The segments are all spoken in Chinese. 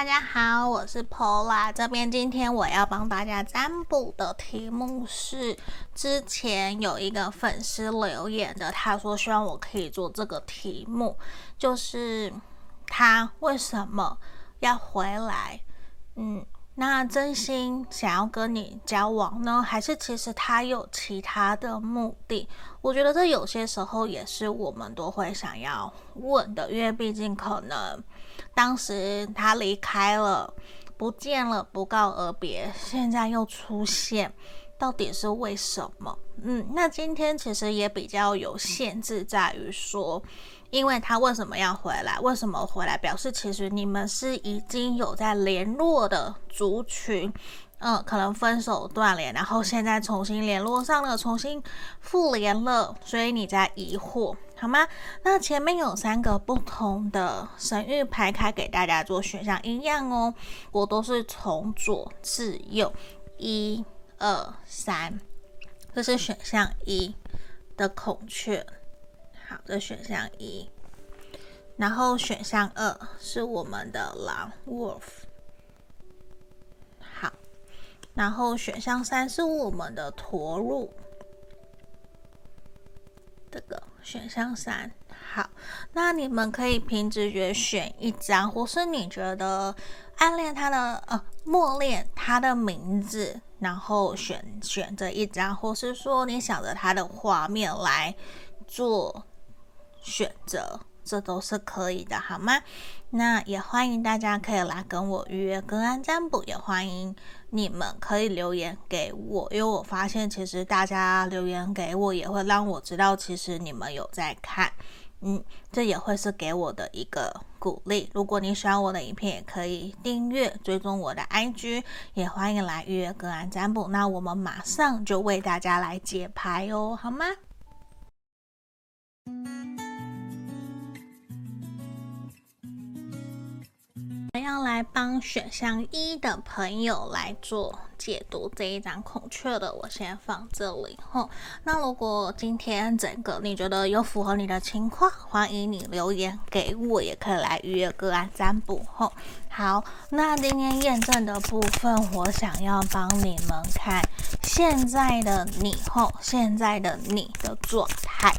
大家好，我是 Pola。这边今天我要帮大家占卜的题目是，之前有一个粉丝留言的，他说希望我可以做这个题目，就是他为什么要回来？嗯。那真心想要跟你交往呢，还是其实他有其他的目的？我觉得这有些时候也是我们都会想要问的，因为毕竟可能当时他离开了，不见了，不告而别，现在又出现，到底是为什么？嗯，那今天其实也比较有限制，在于说。因为他为什么要回来？为什么回来？表示其实你们是已经有在联络的族群，嗯，可能分手断联，然后现在重新联络上了，重新复联了，所以你在疑惑，好吗？那前面有三个不同的神域牌卡给大家做选项，一样哦，我都是从左至右，一、二、三，这是选项一的孔雀。好的，选项一，然后选项二是我们的狼 wolf，好，然后选项三是我们的驼鹿，这个选项三，好，那你们可以凭直觉选一张，或是你觉得暗恋他的呃，默恋他的名字，然后选选择一张，或是说你想着他的画面来做。选择，这都是可以的，好吗？那也欢迎大家可以来跟我预约个案占卜，也欢迎你们可以留言给我，因为我发现其实大家留言给我也会让我知道，其实你们有在看，嗯，这也会是给我的一个鼓励。如果你喜欢我的影片，也可以订阅追踪我的 IG，也欢迎来预约个案占卜。那我们马上就为大家来解牌哦，好吗？我要来帮选项一的朋友来做解读这一张孔雀的，我先放这里吼。那如果今天整个你觉得有符合你的情况，欢迎你留言给我，也可以来预约个案占卜吼。好，那今天验证的部分，我想要帮你们看现在的你吼，现在的你的状态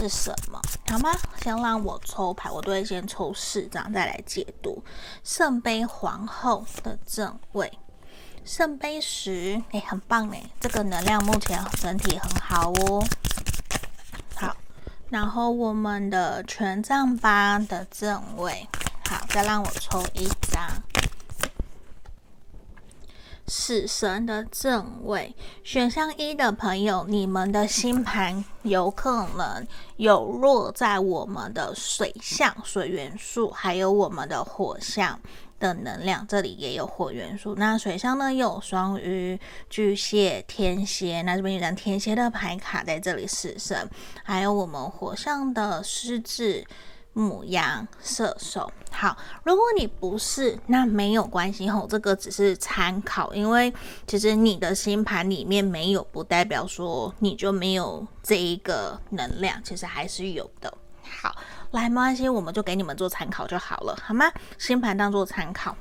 是什么？好吗？先让我抽牌，我都会先抽四张再来解读。圣杯皇后的正位，圣杯十，哎，很棒哎，这个能量目前整体很好哦。好，然后我们的权杖八的正位，好，再让我抽一张。死神的正位，选项一的朋友，你们的星盘有可能有落在我们的水象水元素，还有我们的火象的能量，这里也有火元素。那水象呢，有双鱼、巨蟹、天蝎，那这边有张天蝎的牌卡在这里，死神，还有我们火象的狮子。母羊、射手，好。如果你不是，那没有关系吼，这个只是参考，因为其实你的星盘里面没有，不代表说你就没有这一个能量，其实还是有的。好，来，没关系，我们就给你们做参考就好了，好吗？星盘当做参考。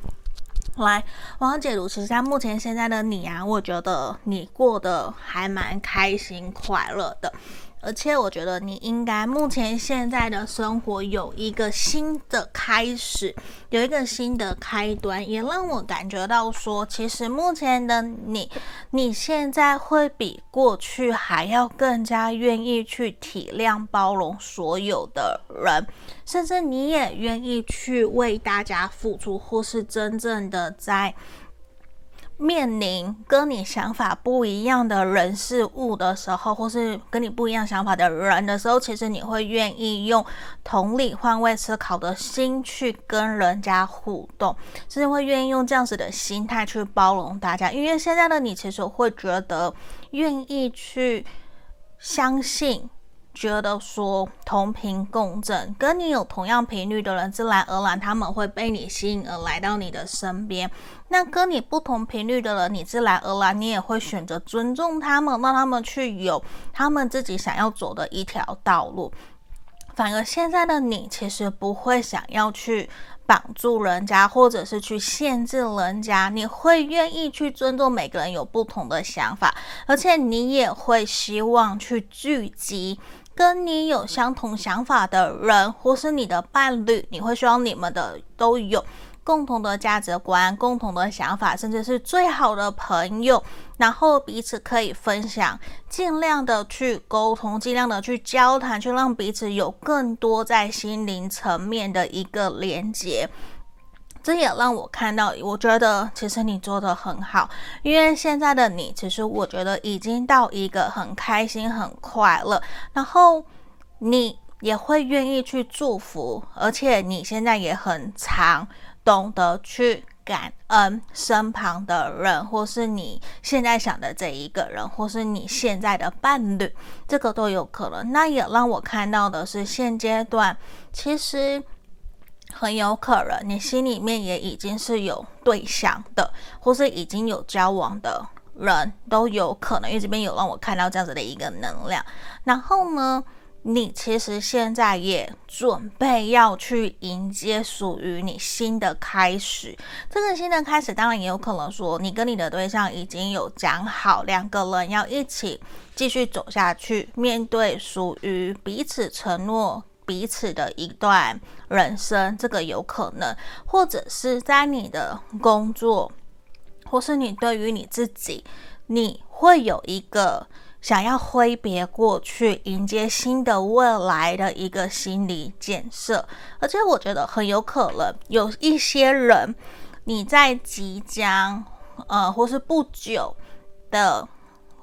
来，我要解读，其实在目前现在的你啊，我觉得你过得还蛮开心、快乐的。而且我觉得你应该目前现在的生活有一个新的开始，有一个新的开端，也让我感觉到说，其实目前的你，你现在会比过去还要更加愿意去体谅、包容所有的人，甚至你也愿意去为大家付出，或是真正的在。面临跟你想法不一样的人事物的时候，或是跟你不一样想法的人的时候，其实你会愿意用同理、换位思考的心去跟人家互动，甚至会愿意用这样子的心态去包容大家。因为现在的你，其实会觉得愿意去相信。觉得说同频共振，跟你有同样频率的人，自然而然他们会被你吸引而来到你的身边。那跟你不同频率的人，你自然而然你也会选择尊重他们，让他们去有他们自己想要走的一条道路。反而现在的你，其实不会想要去绑住人家，或者是去限制人家，你会愿意去尊重每个人有不同的想法，而且你也会希望去聚集跟你有相同想法的人，或是你的伴侣，你会希望你们的都有。共同的价值观、共同的想法，甚至是最好的朋友，然后彼此可以分享，尽量的去沟通，尽量的去交谈，去让彼此有更多在心灵层面的一个连接。这也让我看到，我觉得其实你做得很好，因为现在的你，其实我觉得已经到一个很开心、很快乐，然后你也会愿意去祝福，而且你现在也很长。懂得去感恩身旁的人，或是你现在想的这一个人，或是你现在的伴侣，这个都有可能。那也让我看到的是，现阶段其实很有可能你心里面也已经是有对象的，或是已经有交往的人都有可能。因为这边有让我看到这样子的一个能量。然后呢，你其实现在也准备要去迎接属于你新的开始。这个新的开始，当然也有可能说，你跟你的对象已经有讲好，两个人要一起继续走下去，面对属于彼此承诺彼此的一段人生。这个有可能，或者是在你的工作，或是你对于你自己，你会有一个。想要挥别过去，迎接新的未来的一个心理建设，而且我觉得很有可能有一些人，你在即将呃或是不久的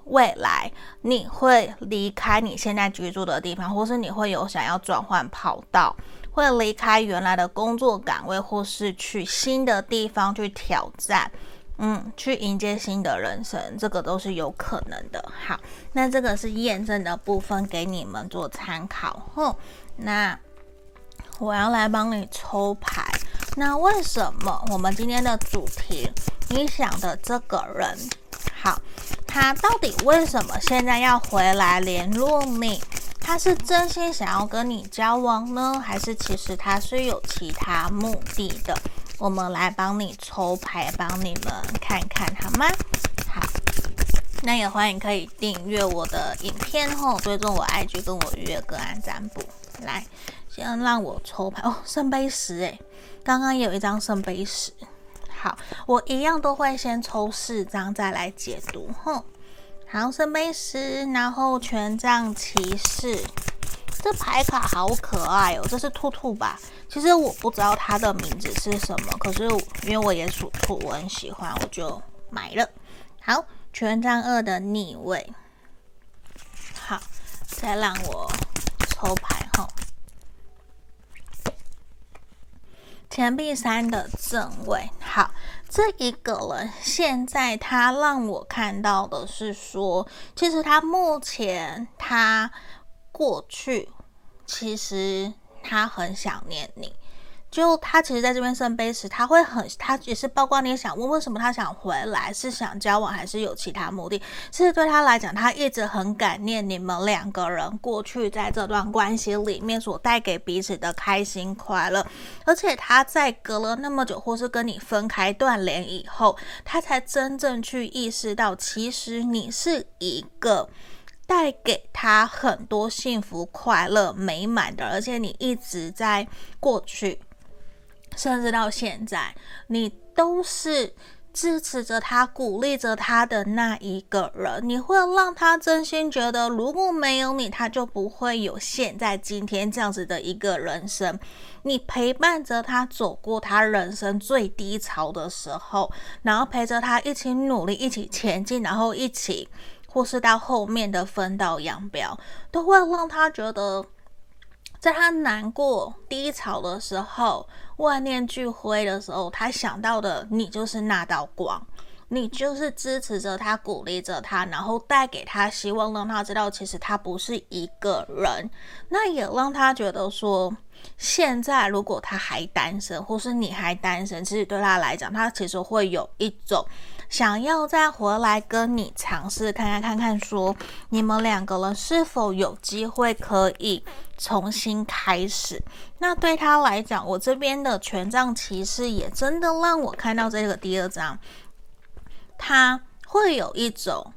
未来，你会离开你现在居住的地方，或是你会有想要转换跑道，会离开原来的工作岗位，或是去新的地方去挑战。嗯，去迎接新的人生，这个都是有可能的。好，那这个是验证的部分，给你们做参考。哼，那我要来帮你抽牌。那为什么我们今天的主题，你想的这个人，好，他到底为什么现在要回来联络你？他是真心想要跟你交往呢，还是其实他是有其他目的的？我们来帮你抽牌，帮你们看看好吗？好，那也欢迎可以订阅我的影片后，追踪我 IG 跟我预约个案占卜。来，先让我抽牌哦，圣杯十诶，刚刚有一张圣杯十。好，我一样都会先抽四张再来解读。哼，好，圣杯十，然后权杖骑士。这牌卡好可爱哦，这是兔兔吧？其实我不知道它的名字是什么，可是因为我也属兔，我很喜欢，我就买了。好，权杖二的逆位。好，再让我抽牌哈。钱币三的正位。好，这一个人现在他让我看到的是说，其实他目前他过去。其实他很想念你，就他其实在这边圣杯时，他会很，他也是包括你想问为什么他想回来，是想交往还是有其他目的？其实对他来讲，他一直很感念你们两个人过去在这段关系里面所带给彼此的开心快乐，而且他在隔了那么久，或是跟你分开断联以后，他才真正去意识到，其实你是一个。带给他很多幸福、快乐、美满的，而且你一直在过去，甚至到现在，你都是支持着他、鼓励着他的那一个人。你会让他真心觉得，如果没有你，他就不会有现在今天这样子的一个人生。你陪伴着他走过他人生最低潮的时候，然后陪着他一起努力、一起前进，然后一起。或是到后面的分道扬镳，都会让他觉得，在他难过低潮的时候，万念俱灰的时候，他想到的你就是那道光，你就是支持着他，鼓励着他，然后带给他希望，让他知道其实他不是一个人。那也让他觉得说，现在如果他还单身，或是你还单身，其实对他来讲，他其实会有一种。想要再回来跟你尝试看看看看，说你们两个人是否有机会可以重新开始。那对他来讲，我这边的权杖骑士也真的让我看到这个第二张，他会有一种，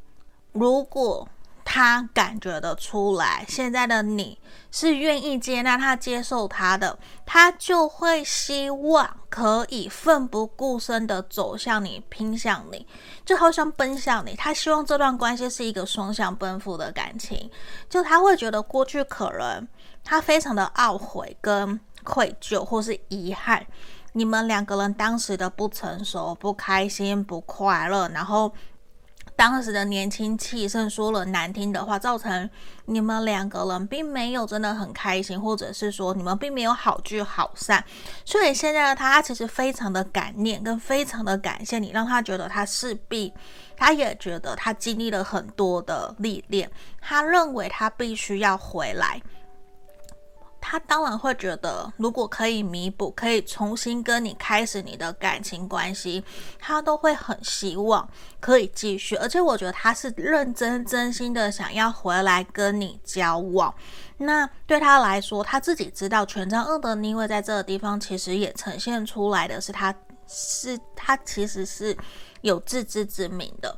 如果他感觉得出来，现在的你。是愿意接纳他、接受他的，他就会希望可以奋不顾身的走向你、拼向你，就好像奔向你。他希望这段关系是一个双向奔赴的感情，就他会觉得过去可能他非常的懊悔、跟愧疚或是遗憾，你们两个人当时的不成熟、不开心、不快乐，然后。当时的年轻气盛，说了难听的话，造成你们两个人并没有真的很开心，或者是说你们并没有好聚好散。所以现在的他，他其实非常的感念，跟非常的感谢你，让他觉得他势必，他也觉得他经历了很多的历练，他认为他必须要回来。他当然会觉得，如果可以弥补，可以重新跟你开始你的感情关系，他都会很希望可以继续。而且我觉得他是认真真心的想要回来跟你交往。那对他来说，他自己知道权杖二的逆位在这个地方，其实也呈现出来的是他是他其实是有自知之明的。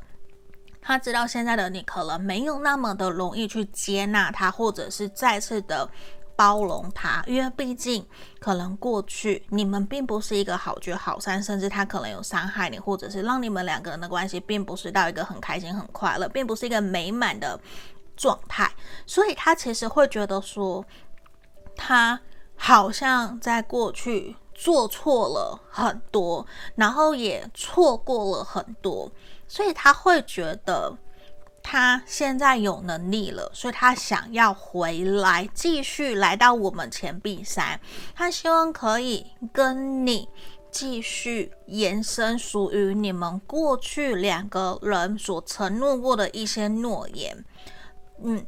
他知道现在的你可能没有那么的容易去接纳他，或者是再次的。包容他，因为毕竟可能过去你们并不是一个好聚好散，甚至他可能有伤害你，或者是让你们两个人的关系并不是到一个很开心、很快乐，并不是一个美满的状态，所以他其实会觉得说，他好像在过去做错了很多，然后也错过了很多，所以他会觉得。他现在有能力了，所以他想要回来，继续来到我们钱币三。他希望可以跟你继续延伸属于你们过去两个人所承诺过的一些诺言。嗯，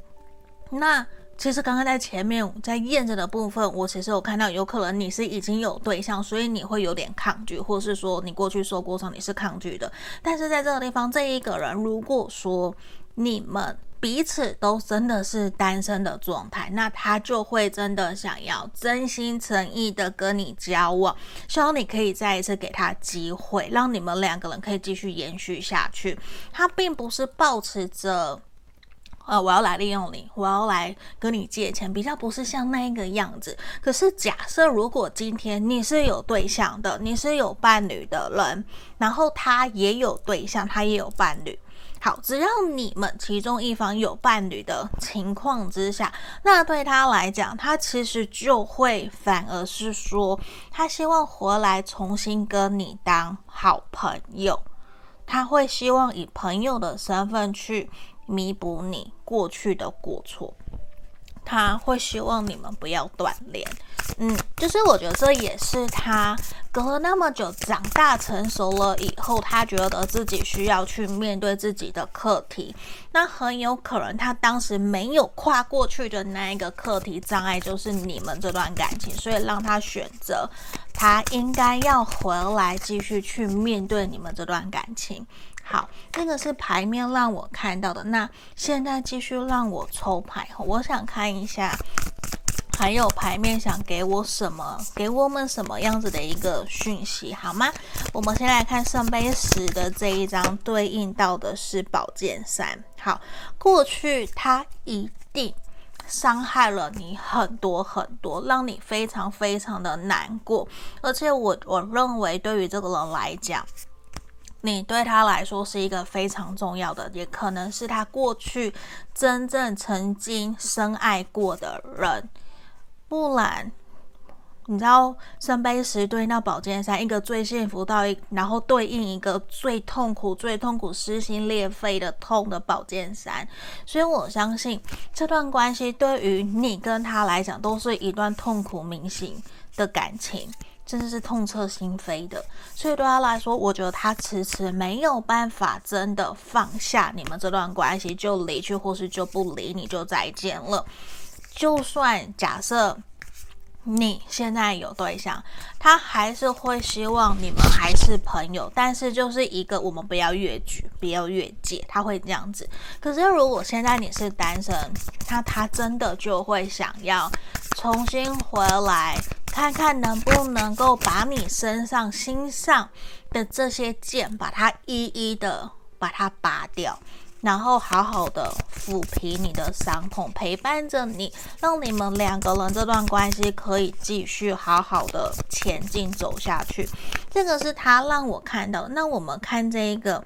那。其实刚刚在前面在验证的部分，我其实有看到，有可能你是已经有对象，所以你会有点抗拒，或是说你过去受过伤，你是抗拒的。但是在这个地方，这一个人如果说你们彼此都真的是单身的状态，那他就会真的想要真心诚意的跟你交往，希望你可以再一次给他机会，让你们两个人可以继续延续下去。他并不是抱持着。呃，我要来利用你，我要来跟你借钱，比较不是像那一个样子。可是假设如果今天你是有对象的，你是有伴侣的人，然后他也有对象，他也有伴侣。好，只要你们其中一方有伴侣的情况之下，那对他来讲，他其实就会反而是说，他希望回来重新跟你当好朋友，他会希望以朋友的身份去。弥补你过去的过错，他会希望你们不要断联。嗯，就是我觉得这也是他隔了那么久长大成熟了以后，他觉得自己需要去面对自己的课题。那很有可能他当时没有跨过去的那一个课题障碍，就是你们这段感情，所以让他选择他应该要回来继续去面对你们这段感情。好，这个是牌面让我看到的。那现在继续让我抽牌，我想看一下，还有牌面想给我什么，给我们什么样子的一个讯息，好吗？我们先来看圣杯十的这一张，对应到的是宝剑三。好，过去他一定伤害了你很多很多，让你非常非常的难过，而且我我认为对于这个人来讲。你对他来说是一个非常重要的，也可能是他过去真正曾经深爱过的人。不然，你知道圣杯十对应到宝剑三，一个最幸福到一，然后对应一个最痛苦、最痛苦、撕心裂肺的痛的宝剑三。所以我相信这段关系对于你跟他来讲，都是一段痛苦铭心的感情。真的是痛彻心扉的，所以对他来说，我觉得他迟迟没有办法真的放下你们这段关系，就离去，或是就不理你，就再见了。就算假设你现在有对象，他还是会希望你们还是朋友，但是就是一个我们不要越矩，不要越界，他会这样子。可是如果现在你是单身，那他真的就会想要重新回来，看看能不能够把你身上心上的这些剑，把它一一的把它拔掉。然后好好的抚平你的伤痛，陪伴着你，让你们两个人这段关系可以继续好好的前进走下去。这个是他让我看到。那我们看这一个。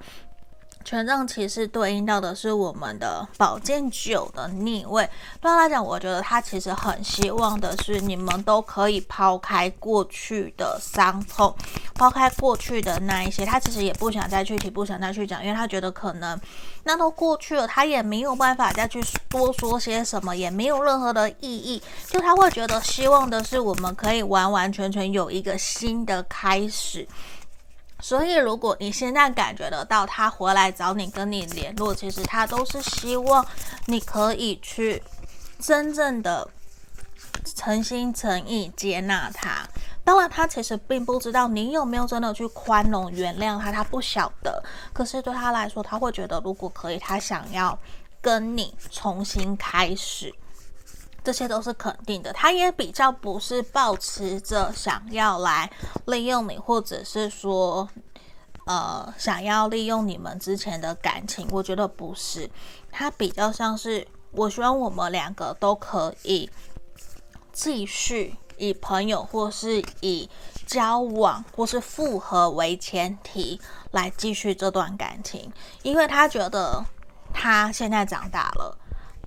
权杖骑士对应到的是我们的宝剑九的逆位。对他来讲，我觉得他其实很希望的是你们都可以抛开过去的伤痛，抛开过去的那一些。他其实也不想再去提，不想再去讲，因为他觉得可能那都过去了，他也没有办法再去多说些什么，也没有任何的意义。就他会觉得希望的是我们可以完完全全有一个新的开始。所以，如果你现在感觉得到他回来找你，跟你联络，其实他都是希望你可以去真正的诚心诚意接纳他。当然，他其实并不知道你有没有真的去宽容原谅他，他不晓得。可是对他来说，他会觉得如果可以，他想要跟你重新开始。这些都是肯定的，他也比较不是抱持着想要来利用你，或者是说，呃，想要利用你们之前的感情。我觉得不是，他比较像是，我希望我们两个都可以继续以朋友或是以交往或是复合为前提来继续这段感情，因为他觉得他现在长大了。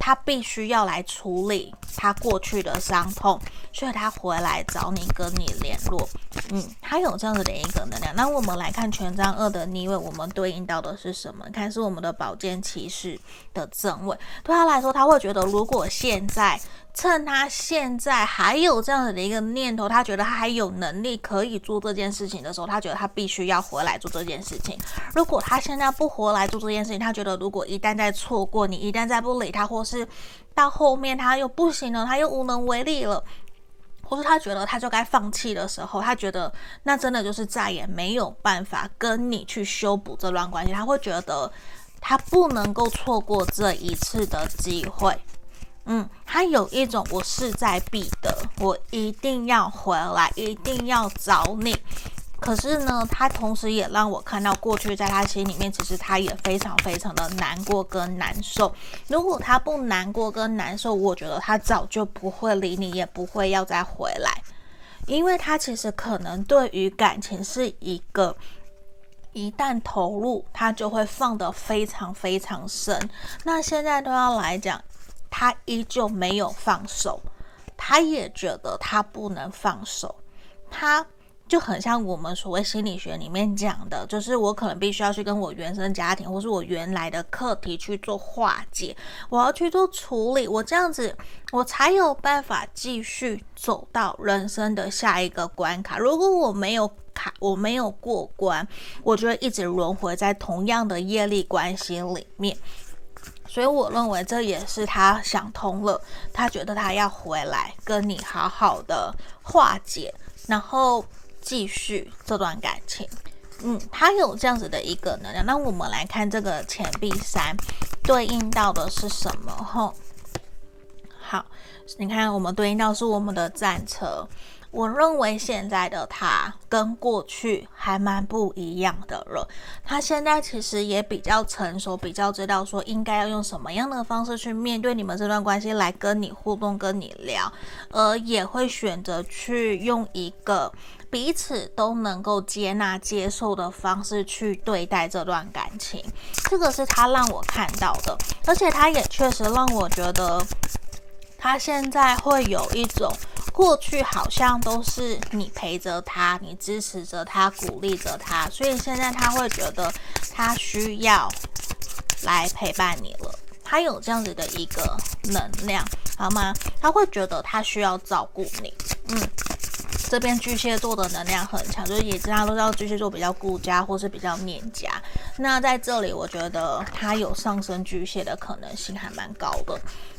他必须要来处理他过去的伤痛，所以他回来找你，跟你联络。嗯，他有这样子的一个能量。那我们来看权杖二的逆位，我们对应到的是什么？看是我们的宝剑骑士的正位。对他来说，他会觉得，如果现在。趁他现在还有这样子的一个念头，他觉得他还有能力可以做这件事情的时候，他觉得他必须要回来做这件事情。如果他现在不回来做这件事情，他觉得如果一旦再错过你，一旦再不理他，或是到后面他又不行了，他又无能为力了，或是他觉得他就该放弃的时候，他觉得那真的就是再也没有办法跟你去修补这段关系。他会觉得他不能够错过这一次的机会。嗯，他有一种我势在必得，我一定要回来，一定要找你。可是呢，他同时也让我看到过去在他心里面，其实他也非常非常的难过跟难受。如果他不难过跟难受，我觉得他早就不会理你，也不会要再回来。因为他其实可能对于感情是一个，一旦投入，他就会放得非常非常深。那现在都要来讲。他依旧没有放手，他也觉得他不能放手，他就很像我们所谓心理学里面讲的，就是我可能必须要去跟我原生家庭或是我原来的课题去做化解，我要去做处理，我这样子我才有办法继续走到人生的下一个关卡。如果我没有卡，我没有过关，我就会一直轮回在同样的业力关系里面。所以我认为这也是他想通了，他觉得他要回来跟你好好的化解，然后继续这段感情。嗯，他有这样子的一个能量。那我们来看这个钱币三对应到的是什么？吼，好，你看我们对应到是我们的战车。我认为现在的他跟过去还蛮不一样的了。他现在其实也比较成熟，比较知道说应该要用什么样的方式去面对你们这段关系，来跟你互动、跟你聊，而也会选择去用一个彼此都能够接纳、接受的方式去对待这段感情。这个是他让我看到的，而且他也确实让我觉得他现在会有一种。过去好像都是你陪着他，你支持着他，鼓励着他，所以现在他会觉得他需要来陪伴你了。他有这样子的一个能量，好吗？他会觉得他需要照顾你。嗯，这边巨蟹座的能量很强，就是也大家都知道巨蟹座比较顾家或是比较念家。那在这里，我觉得他有上升巨蟹的可能性还蛮高的。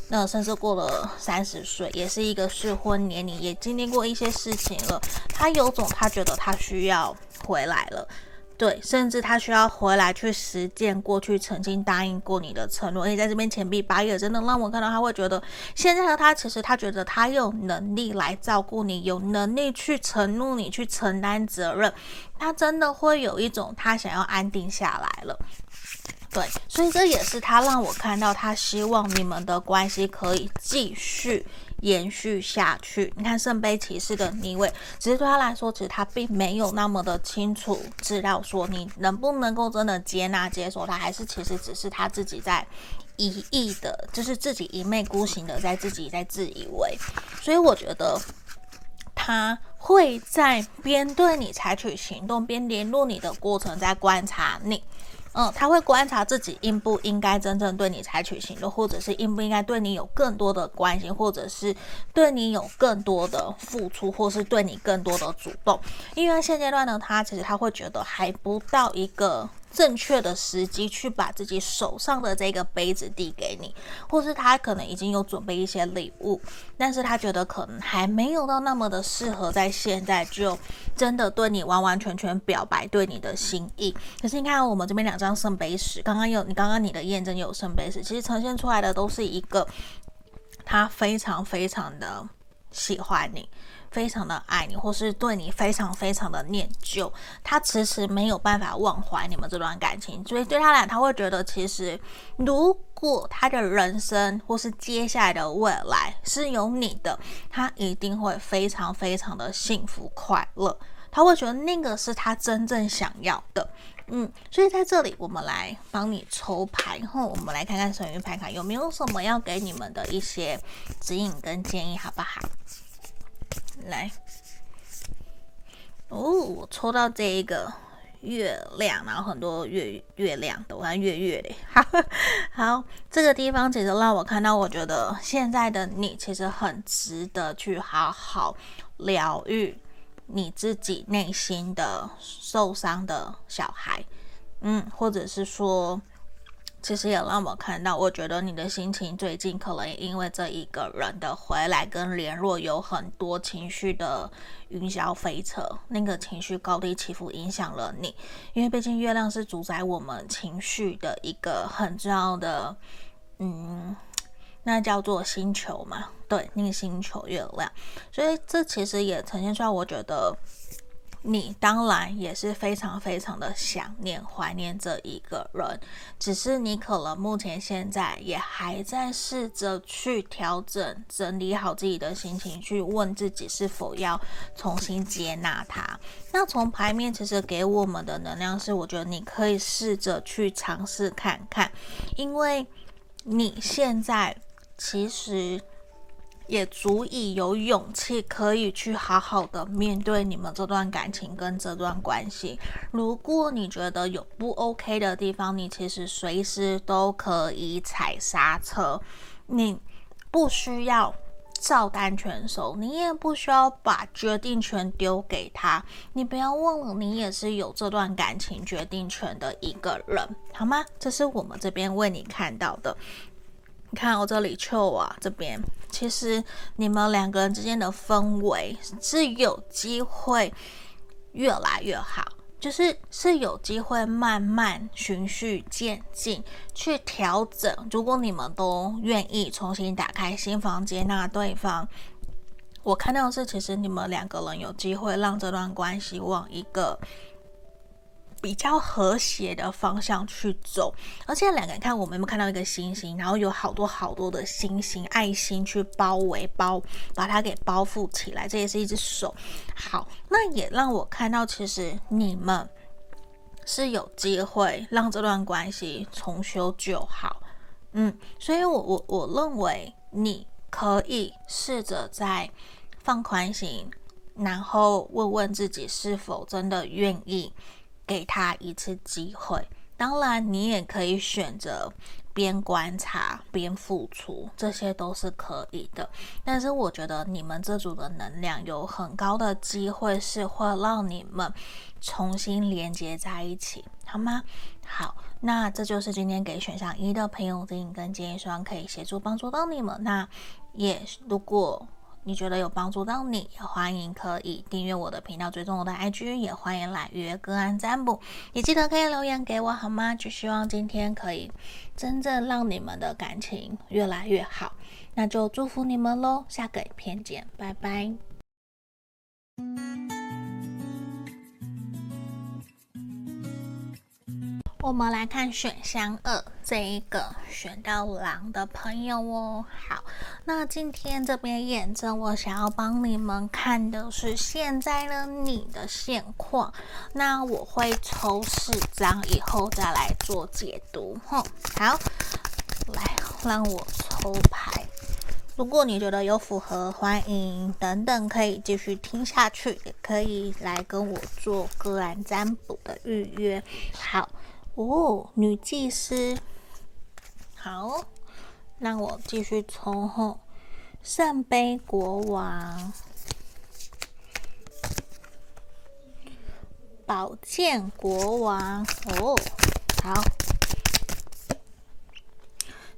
那甚至过了三十岁，也是一个适婚年龄，也经历过一些事情了。他有种，他觉得他需要回来了。对，甚至他需要回来去实践过去曾经答应过你的承诺。而且在这边钱币八月真的让我看到，他会觉得现在的他其实他觉得他有能力来照顾你，有能力去承诺你去承担责任。他真的会有一种他想要安定下来了。对，所以这也是他让我看到他希望你们的关系可以继续。延续下去，你看圣杯骑士的逆位，其实对他来说，其实他并没有那么的清楚知道说你能不能够真的接纳接受他，还是其实只是他自己在一意的，就是自己一昧孤行的在自己在自以为。所以我觉得他会在边对你采取行动，边联络你的过程，在观察你。嗯，他会观察自己应不应该真正对你采取行动，或者是应不应该对你有更多的关心，或者是对你有更多的付出，或是对你更多的主动。因为现阶段呢，他其实他会觉得还不到一个。正确的时机去把自己手上的这个杯子递给你，或是他可能已经有准备一些礼物，但是他觉得可能还没有到那么的适合在现在就真的对你完完全全表白对你的心意。可是你看我们这边两张圣杯十，刚刚有你刚刚你的验证有圣杯十，其实呈现出来的都是一个他非常非常的喜欢你。非常的爱你，或是对你非常非常的念旧，他迟迟没有办法忘怀你们这段感情，所以对他来，他会觉得其实如果他的人生或是接下来的未来是有你的，他一定会非常非常的幸福快乐，他会觉得那个是他真正想要的，嗯，所以在这里我们来帮你抽牌，然后我们来看看神諭牌卡有没有什么要给你们的一些指引跟建议，好不好？来，哦，我抽到这一个月亮，然后很多月月亮的，我看月月嘞。好，好，这个地方其实让我看到，我觉得现在的你其实很值得去好好疗愈你自己内心的受伤的小孩，嗯，或者是说。其实也让我看到，我觉得你的心情最近可能因为这一个人的回来跟联络，有很多情绪的云霄飞车，那个情绪高低起伏影响了你。因为毕竟月亮是主宰我们情绪的一个很重要的，嗯，那叫做星球嘛，对，那个星球月亮。所以这其实也呈现出来，我觉得。你当然也是非常非常的想念、怀念这一个人，只是你可能目前现在也还在试着去调整、整理好自己的心情，去问自己是否要重新接纳他。那从牌面其实给我们的能量是，我觉得你可以试着去尝试看看，因为你现在其实。也足以有勇气可以去好好的面对你们这段感情跟这段关系。如果你觉得有不 OK 的地方，你其实随时都可以踩刹车。你不需要照单全收，你也不需要把决定权丢给他。你不要忘了，你也是有这段感情决定权的一个人，好吗？这是我们这边为你看到的。你看我这里，秋啊这边，其实你们两个人之间的氛围是有机会越来越好，就是是有机会慢慢循序渐进去调整。如果你们都愿意重新打开心房，接纳对方，我看到的是，其实你们两个人有机会让这段关系往一个。比较和谐的方向去走，而且两个人看，我们有没有看到一个星星，然后有好多好多的星星、爱心去包围、包把它给包覆起来，这也是一只手。好，那也让我看到，其实你们是有机会让这段关系重修旧好。嗯，所以我我我认为你可以试着再放宽心，然后问问自己是否真的愿意。给他一次机会，当然你也可以选择边观察边付出，这些都是可以的。但是我觉得你们这组的能量有很高的机会是会让你们重新连接在一起，好吗？好，那这就是今天给选项一的朋友指引跟建议，希望可以协助帮助到你们。那也如果。你觉得有帮助到你，也欢迎可以订阅我的频道，追踪我的 IG，也欢迎来约个案占卜，也记得可以留言给我好吗？就希望今天可以真正让你们的感情越来越好，那就祝福你们喽，下个影片见，拜拜。我们来看选项二这一个选到狼的朋友哦。好，那今天这边验证，我想要帮你们看的是现在的你的现况。那我会抽四张，以后再来做解读。哼，好，来让我抽牌。如果你觉得有符合，欢迎等等可以继续听下去，也可以来跟我做个案占卜的预约。好。哦，女祭司，好，那我继续抽后，圣杯国王，宝剑国王，哦，好。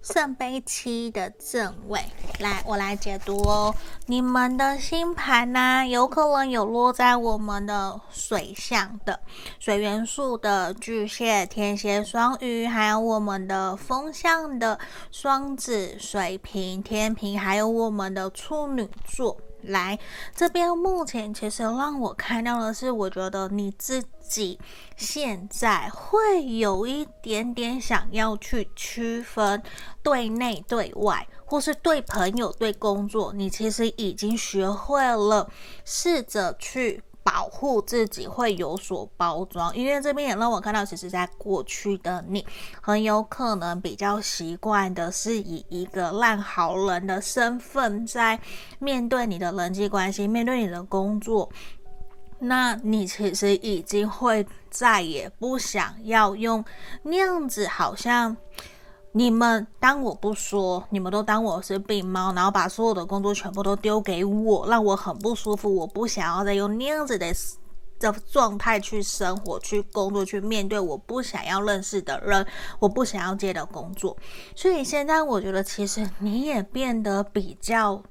圣杯七的正位，来，我来解读哦。你们的星盘呢、有可能有落在我们的水象的水元素的巨蟹、天蝎、双鱼，还有我们的风象的双子、水瓶、天秤，还有我们的处女座。来这边，目前其实让我看到的是，我觉得你自己现在会有一点点想要去区分对内对外，或是对朋友对工作，你其实已经学会了试着去。保护自己会有所包装，因为这边也让我看到，其实在过去的你很有可能比较习惯的是以一个烂好人的身份在面对你的人际关系，面对你的工作，那你其实已经会再也不想要用那样子，好像。你们当我不说，你们都当我是病猫，然后把所有的工作全部都丢给我，让我很不舒服。我不想要再用那样子的的状态去生活、去工作、去面对我不想要认识的人，我不想要接的工作。所以现在我觉得，其实你也变得比较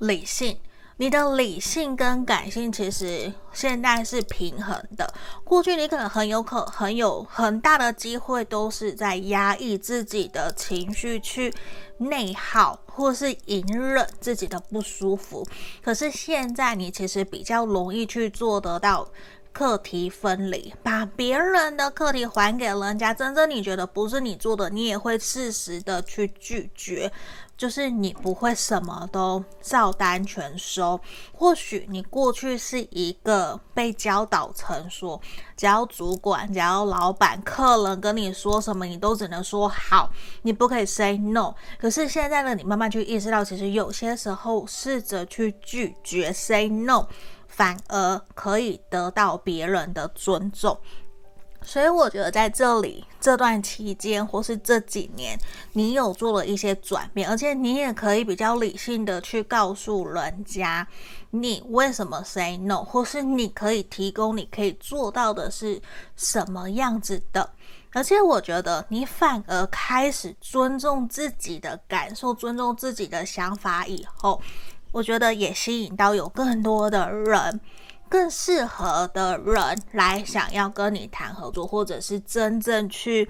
理性。你的理性跟感性其实现在是平衡的。过去你可能很有可很有很大的机会都是在压抑自己的情绪，去内耗或是隐忍自己的不舒服。可是现在你其实比较容易去做得到课题分离，把别人的课题还给人家。真正你觉得不是你做的，你也会适时的去拒绝。就是你不会什么都照单全收，或许你过去是一个被教导成说，只要主管、只要老板、客人跟你说什么，你都只能说好，你不可以 say no。可是现在呢，你慢慢去意识到，其实有些时候试着去拒绝 say no，反而可以得到别人的尊重。所以我觉得在这里这段期间，或是这几年，你有做了一些转变，而且你也可以比较理性的去告诉人家，你为什么 say no，或是你可以提供你可以做到的是什么样子的。而且我觉得你反而开始尊重自己的感受，尊重自己的想法以后，我觉得也吸引到有更多的人。更适合的人来想要跟你谈合作，或者是真正去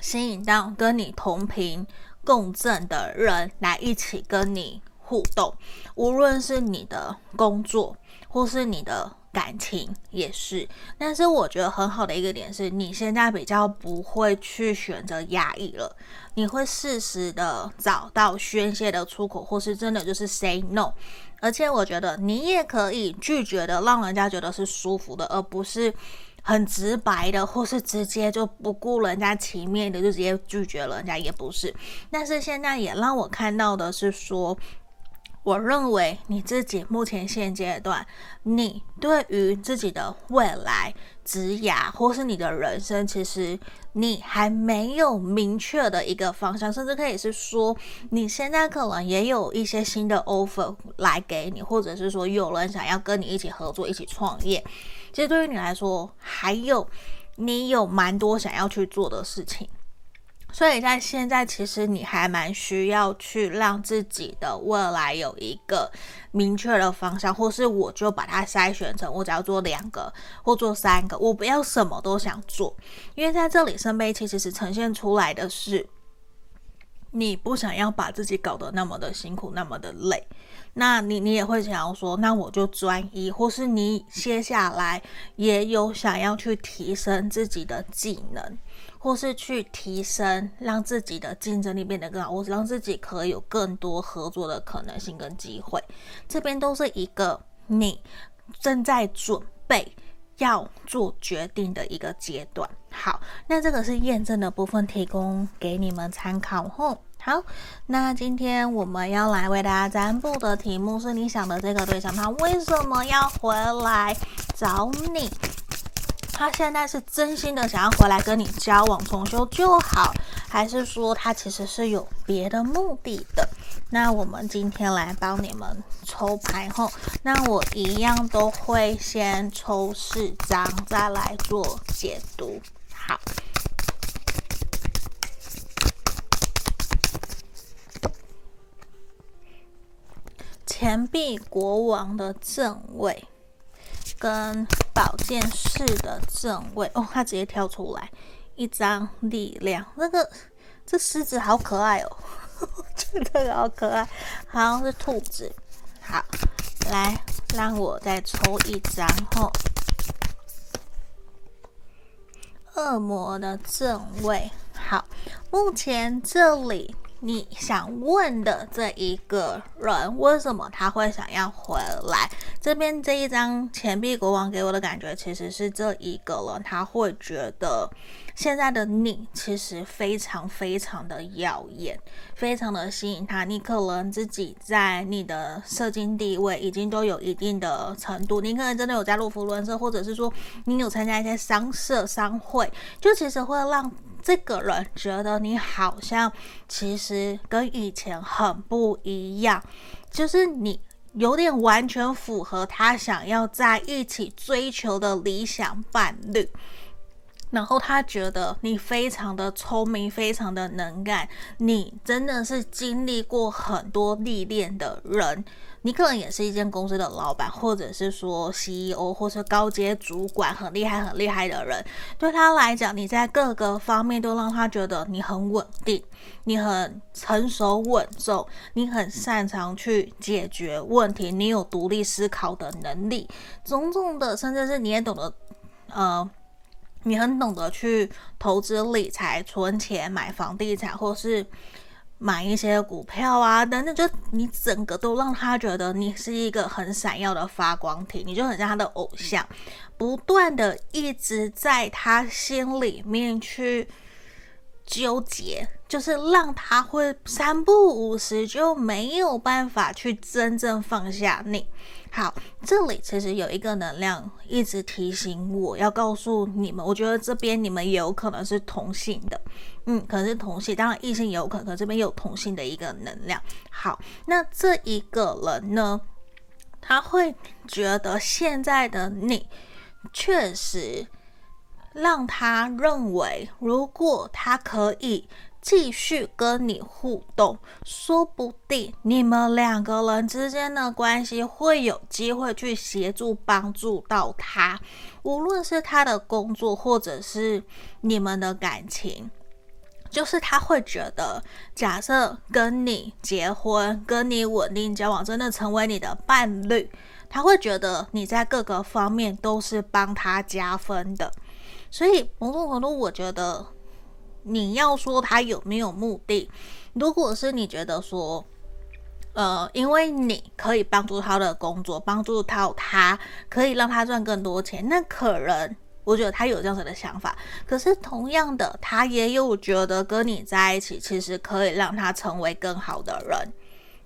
吸引到跟你同频共振的人来一起跟你互动，无论是你的工作或是你的感情也是。但是我觉得很好的一个点是，你现在比较不会去选择压抑了，你会适时的找到宣泄的出口，或是真的就是 say no。而且我觉得你也可以拒绝的，让人家觉得是舒服的，而不是很直白的，或是直接就不顾人家情面的就直接拒绝了人家，也不是。但是现在也让我看到的是说，我认为你自己目前现阶段，你对于自己的未来、职涯或是你的人生，其实你还没有明确的一个方向，甚至可以是说，你现在可能也有一些新的 offer 来给你，或者是说有人想要跟你一起合作、一起创业。其实对于你来说，还有你有蛮多想要去做的事情。所以在现在，其实你还蛮需要去让自己的未来有一个明确的方向，或是我就把它筛选成我只要做两个或做三个，我不要什么都想做。因为在这里，圣杯其实是呈现出来的是，你不想要把自己搞得那么的辛苦，那么的累。那你你也会想要说，那我就专一，或是你接下来也有想要去提升自己的技能。或是去提升，让自己的竞争力变得更好，或是让自己可以有更多合作的可能性跟机会，这边都是一个你正在准备要做决定的一个阶段。好，那这个是验证的部分，提供给你们参考后。好，那今天我们要来为大家占卜的题目是：你想的这个对象，他为什么要回来找你？他现在是真心的想要回来跟你交往重修旧好，还是说他其实是有别的目的的？那我们今天来帮你们抽牌后，那我一样都会先抽四张，再来做解读。好，钱币国王的正位。跟宝剑四的正位哦，它直接跳出来一张力量，那个这狮子好可爱哦，真的好可爱，好像是兔子。好，来让我再抽一张哦，恶魔的正位。好，目前这里。你想问的这一个人，为什么他会想要回来？这边这一张钱币国王给我的感觉，其实是这一个人，他会觉得现在的你其实非常非常的耀眼，非常的吸引他。你可能自己在你的社经地位已经都有一定的程度，你可能真的有加入福伦社，或者是说你有参加一些商社、商会，就其实会让。这个人觉得你好像其实跟以前很不一样，就是你有点完全符合他想要在一起追求的理想伴侣，然后他觉得你非常的聪明，非常的能干，你真的是经历过很多历练的人。你可能也是一间公司的老板，或者是说 CEO，或是高阶主管，很厉害、很厉害的人。对他来讲，你在各个方面都让他觉得你很稳定，你很成熟稳重，你很擅长去解决问题，你有独立思考的能力，种种的，甚至是你也懂得，呃，你很懂得去投资理财、存钱、买房地产，或是。买一些股票啊，等等，就你整个都让他觉得你是一个很闪耀的发光体，你就很像他的偶像，不断的一直在他心里面去纠结，就是让他会三不五时就没有办法去真正放下你。好，这里其实有一个能量一直提醒我要告诉你们，我觉得这边你们也有可能是同性的，嗯，可能是同性，当然异性也有可能，可这边有同性的一个能量。好，那这一个人呢，他会觉得现在的你确实让他认为，如果他可以。继续跟你互动，说不定你们两个人之间的关系会有机会去协助帮助到他，无论是他的工作或者是你们的感情，就是他会觉得，假设跟你结婚，跟你稳定交往，真的成为你的伴侣，他会觉得你在各个方面都是帮他加分的，所以某种程度，我觉得。你要说他有没有目的？如果是你觉得说，呃，因为你可以帮助他的工作，帮助到他，可以让他赚更多钱，那可能我觉得他有这样子的想法。可是同样的，他也有觉得跟你在一起，其实可以让他成为更好的人。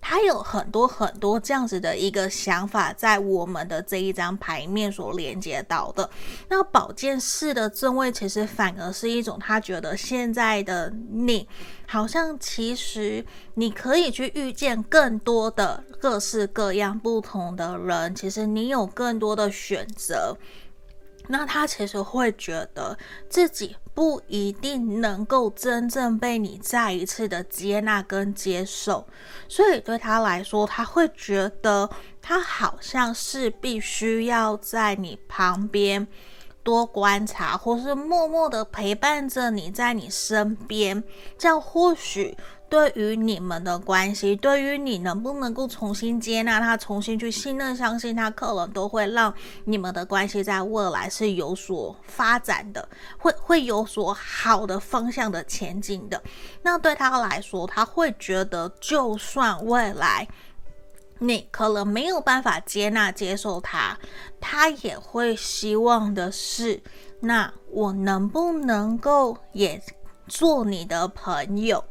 他有很多很多这样子的一个想法，在我们的这一张牌面所连接到的。那宝剑四的正位，其实反而是一种他觉得现在的你，好像其实你可以去遇见更多的各式各样不同的人，其实你有更多的选择。那他其实会觉得自己不一定能够真正被你再一次的接纳跟接受，所以对他来说，他会觉得他好像是必须要在你旁边多观察，或是默默的陪伴着你在你身边，这样或许。对于你们的关系，对于你能不能够重新接纳他，重新去信任、相信他，可能都会让你们的关系在未来是有所发展的，会会有所好的方向的前进的。那对他来说，他会觉得，就算未来你可能没有办法接纳、接受他，他也会希望的是，那我能不能够也做你的朋友？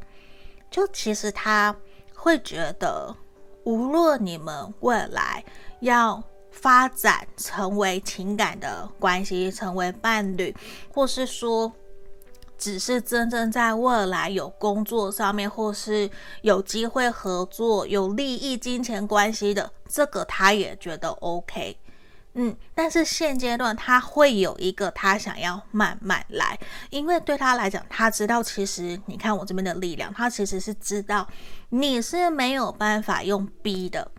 就其实他会觉得，无论你们未来要发展成为情感的关系，成为伴侣，或是说，只是真正在未来有工作上面，或是有机会合作、有利益、金钱关系的，这个他也觉得 OK。嗯，但是现阶段他会有一个他想要慢慢来，因为对他来讲，他知道其实你看我这边的力量，他其实是知道你是没有办法用逼的，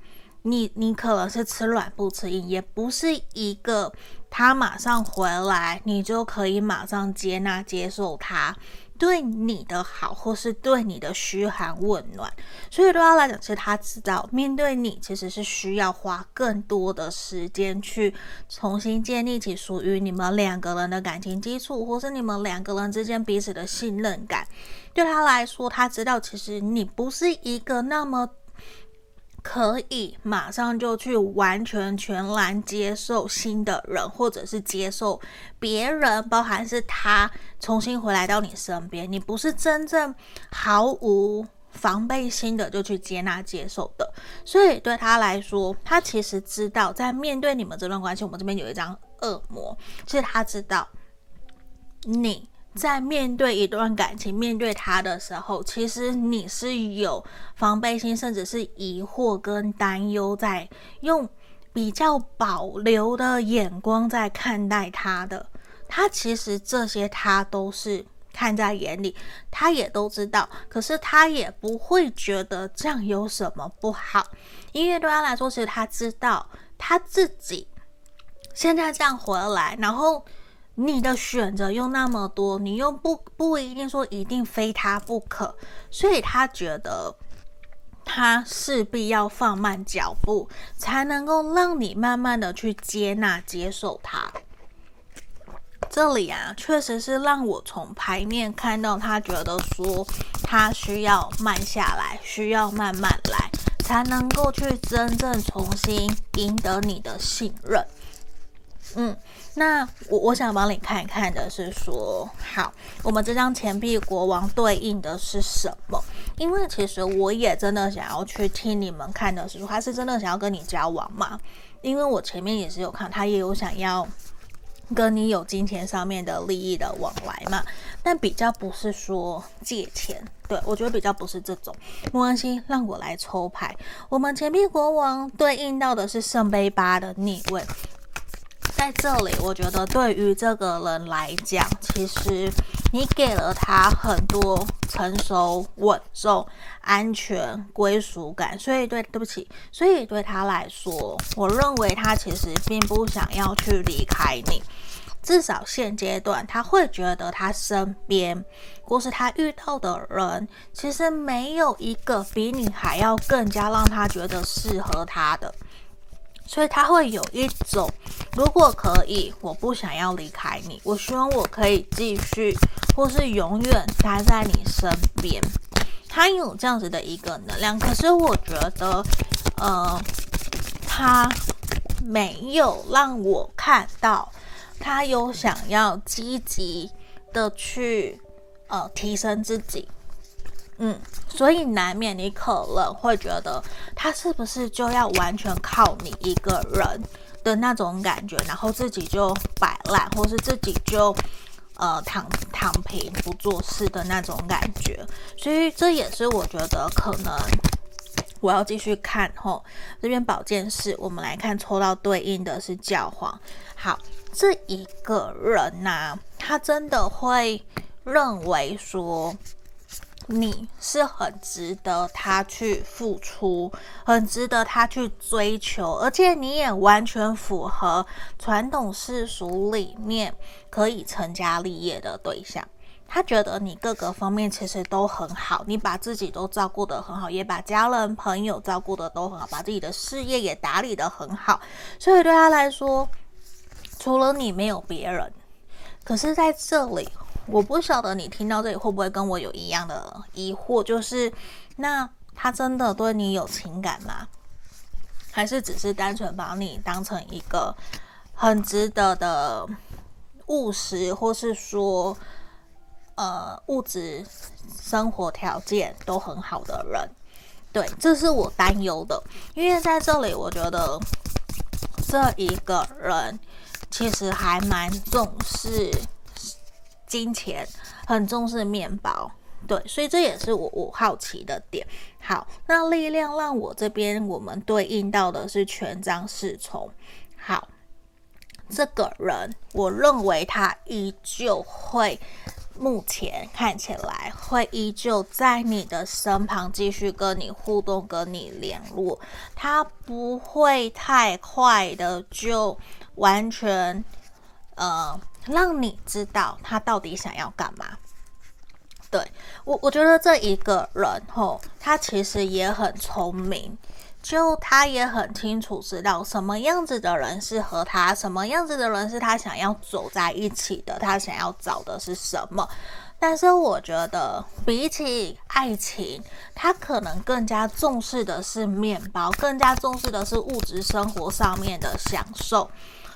你你可能是吃软不吃硬，也不是一个他马上回来你就可以马上接纳接受他。对你的好，或是对你的嘘寒问暖，所以对他来讲，其实他知道面对你其实是需要花更多的时间去重新建立起属于你们两个人的感情基础，或是你们两个人之间彼此的信任感。对他来说，他知道其实你不是一个那么。可以马上就去完全全然接受新的人，或者是接受别人，包含是他重新回来到你身边，你不是真正毫无防备心的就去接纳接受的。所以对他来说，他其实知道，在面对你们这段关系，我们这边有一张恶魔，其实他知道你。在面对一段感情，面对他的时候，其实你是有防备心，甚至是疑惑跟担忧，在用比较保留的眼光在看待他的。他其实这些他都是看在眼里，他也都知道，可是他也不会觉得这样有什么不好，因为对他来说，其实他知道他自己现在这样回来，然后。你的选择又那么多，你又不不一定说一定非他不可，所以他觉得他势必要放慢脚步，才能够让你慢慢的去接纳、接受他。这里啊，确实是让我从牌面看到他觉得说他需要慢下来，需要慢慢来，才能够去真正重新赢得你的信任。嗯。那我我想帮你看一看的是说，好，我们这张钱币国王对应的是什么？因为其实我也真的想要去听你们看的是说，他是真的想要跟你交往吗？因为我前面也是有看，他也有想要跟你有金钱上面的利益的往来嘛，但比较不是说借钱，对，我觉得比较不是这种。没关系，让我来抽牌。我们钱币国王对应到的是圣杯八的逆位。在这里，我觉得对于这个人来讲，其实你给了他很多成熟、稳重、安全、归属感，所以对，对不起，所以对他来说，我认为他其实并不想要去离开你，至少现阶段他会觉得他身边或是他遇到的人，其实没有一个比你还要更加让他觉得适合他的。所以他会有一种，如果可以，我不想要离开你，我希望我可以继续，或是永远待在你身边。他有这样子的一个能量，可是我觉得，呃，他没有让我看到，他有想要积极的去，呃，提升自己。嗯，所以难免你可能会觉得他是不是就要完全靠你一个人的那种感觉，然后自己就摆烂，或是自己就呃躺躺平不做事的那种感觉。所以这也是我觉得可能我要继续看吼，这边宝剑四，我们来看抽到对应的是教皇。好，这一个人呐、他真的会 认为说。你是很值得他去付出，很值得他去追求，而且你也完全符合传统世俗里面可以成家立业的对象。他觉得你各个方面其实都很好，你把自己都照顾得很好，也把家人朋友照顾得都很好，把自己的事业也打理得很好。所以对他来说，除了你没有别人。可是在这里。我不晓得你听到这里会不会跟我有一样的疑惑，就是那他真的对你有情感吗？还是只是单纯把你当成一个很值得的务实，或是说呃物质生活条件都很好的人？对，这是我担忧的，因为在这里我觉得这一个人其实还蛮重视。金钱很重视面包，对，所以这也是我我好奇的点。好，那力量让我这边我们对应到的是权杖侍从。好，这个人我认为他依旧会，目前看起来会依旧在你的身旁继续跟你互动、跟你联络，他不会太快的就完全呃。让你知道他到底想要干嘛。对，我，我觉得这一个人吼，他其实也很聪明，就他也很清楚知道什么样子的人适合他，什么样子的人是他想要走在一起的，他想要找的是什么。但是我觉得比起爱情，他可能更加重视的是面包，更加重视的是物质生活上面的享受。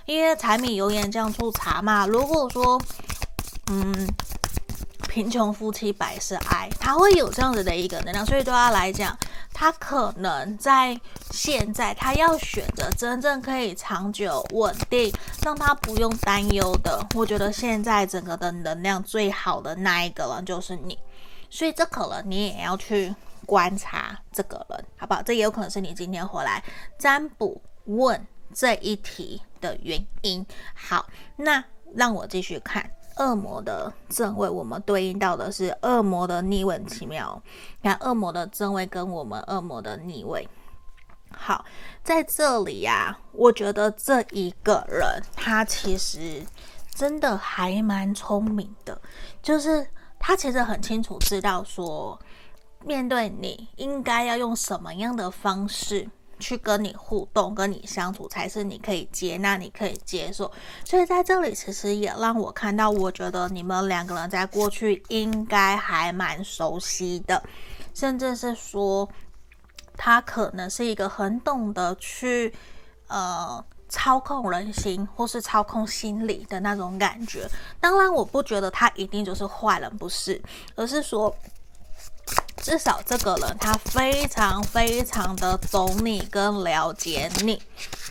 因为柴米油盐酱醋茶嘛，如果说，嗯，贫穷夫妻百事哀，他会有这样子的一个能量，所以对他来讲，他可能在现在，他要选择真正可以长久稳定，让他不用担忧的。我觉得现在整个的能量最好的那一个人就是你，所以这可能你也要去观察这个人，好不好？这也有可能是你今天回来占卜问这一题的原因。好，那让我继续看恶魔的正位，我们对应到的是恶魔的逆位，奇妙。看恶魔的正位跟我们恶魔的逆位。好，在这里呀、啊，我觉得这一个人他其实真的还蛮聪明的，就是他其实很清楚知道说，面对你应该要用什么样的方式。去跟你互动，跟你相处，才是你可以接纳、你可以接受。所以在这里，其实也让我看到，我觉得你们两个人在过去应该还蛮熟悉的，甚至是说，他可能是一个很懂得去呃操控人心，或是操控心理的那种感觉。当然，我不觉得他一定就是坏人，不是，而是说。至少这个人他非常非常的懂你跟了解你，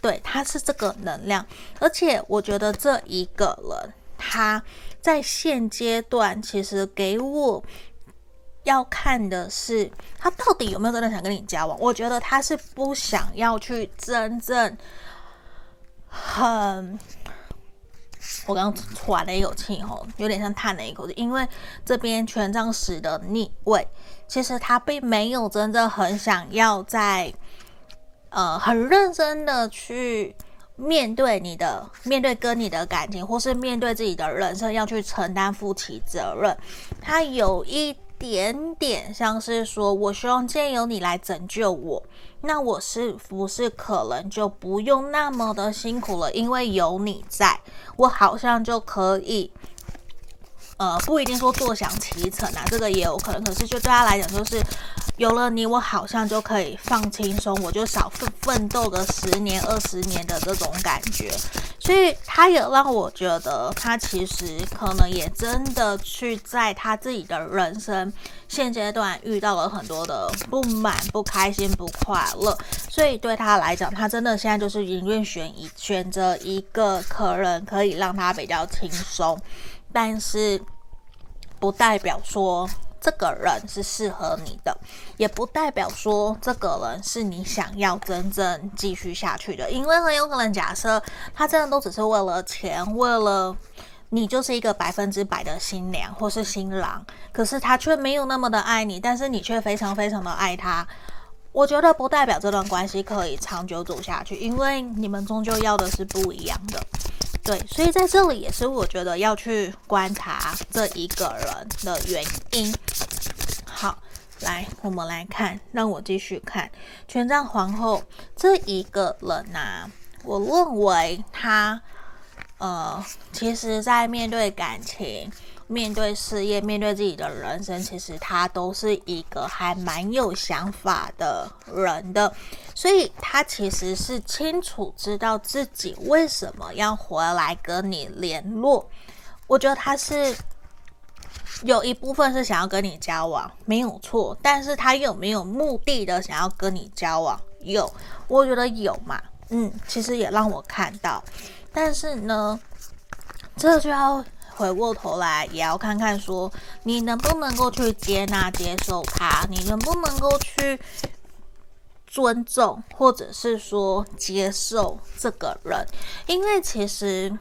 对，他是这个能量，而且我觉得这一个人他在现阶段其实给我要看的是他到底有没有真的想跟你交往，我觉得他是不想要去真正很。我刚刚喘了一口气，吼，有点像叹了一口气，因为这边权杖十的逆位，其实他并没有真正很想要在，呃，很认真的去面对你的，面对跟你的感情，或是面对自己的人生，要去承担负起责任。他有一点点像是说，我希望借由你来拯救我。那我是不是可能就不用那么的辛苦了？因为有你在，我好像就可以，呃，不一定说坐享其成啊，这个也有可能。可是就对他来讲，就是有了你，我好像就可以放轻松，我就少奋奋斗个十年、二十年的这种感觉。所以他也让我觉得，他其实可能也真的去在他自己的人生现阶段遇到了很多的不满、不开心、不快乐，所以对他来讲，他真的现在就是宁愿选一选择一个可能可以让他比较轻松，但是不代表说。这个人是适合你的，也不代表说这个人是你想要真正继续下去的，因为很有可能假设他真的都只是为了钱，为了你就是一个百分之百的新娘或是新郎，可是他却没有那么的爱你，但是你却非常非常的爱他，我觉得不代表这段关系可以长久走下去，因为你们终究要的是不一样的。对，所以在这里也是我觉得要去观察这一个人的原因。好，来，我们来看，让我继续看权杖皇后这一个人呐、我认为他，呃，其实在面对感情。面对事业，面对自己的人生，其实他都是一个还蛮有想法的人的，所以他其实是清楚知道自己为什么要回来跟你联络。我觉得他是有一部分是想要跟你交往，没有错，但是他有没有目的的想要跟你交往？有，我觉得有嘛，嗯，其实也让我看到，但是呢，这就要。回过头来，也要看看说你能不能够去接纳、接受他，你能不能够去尊重，或者是说接受这个人。因为其实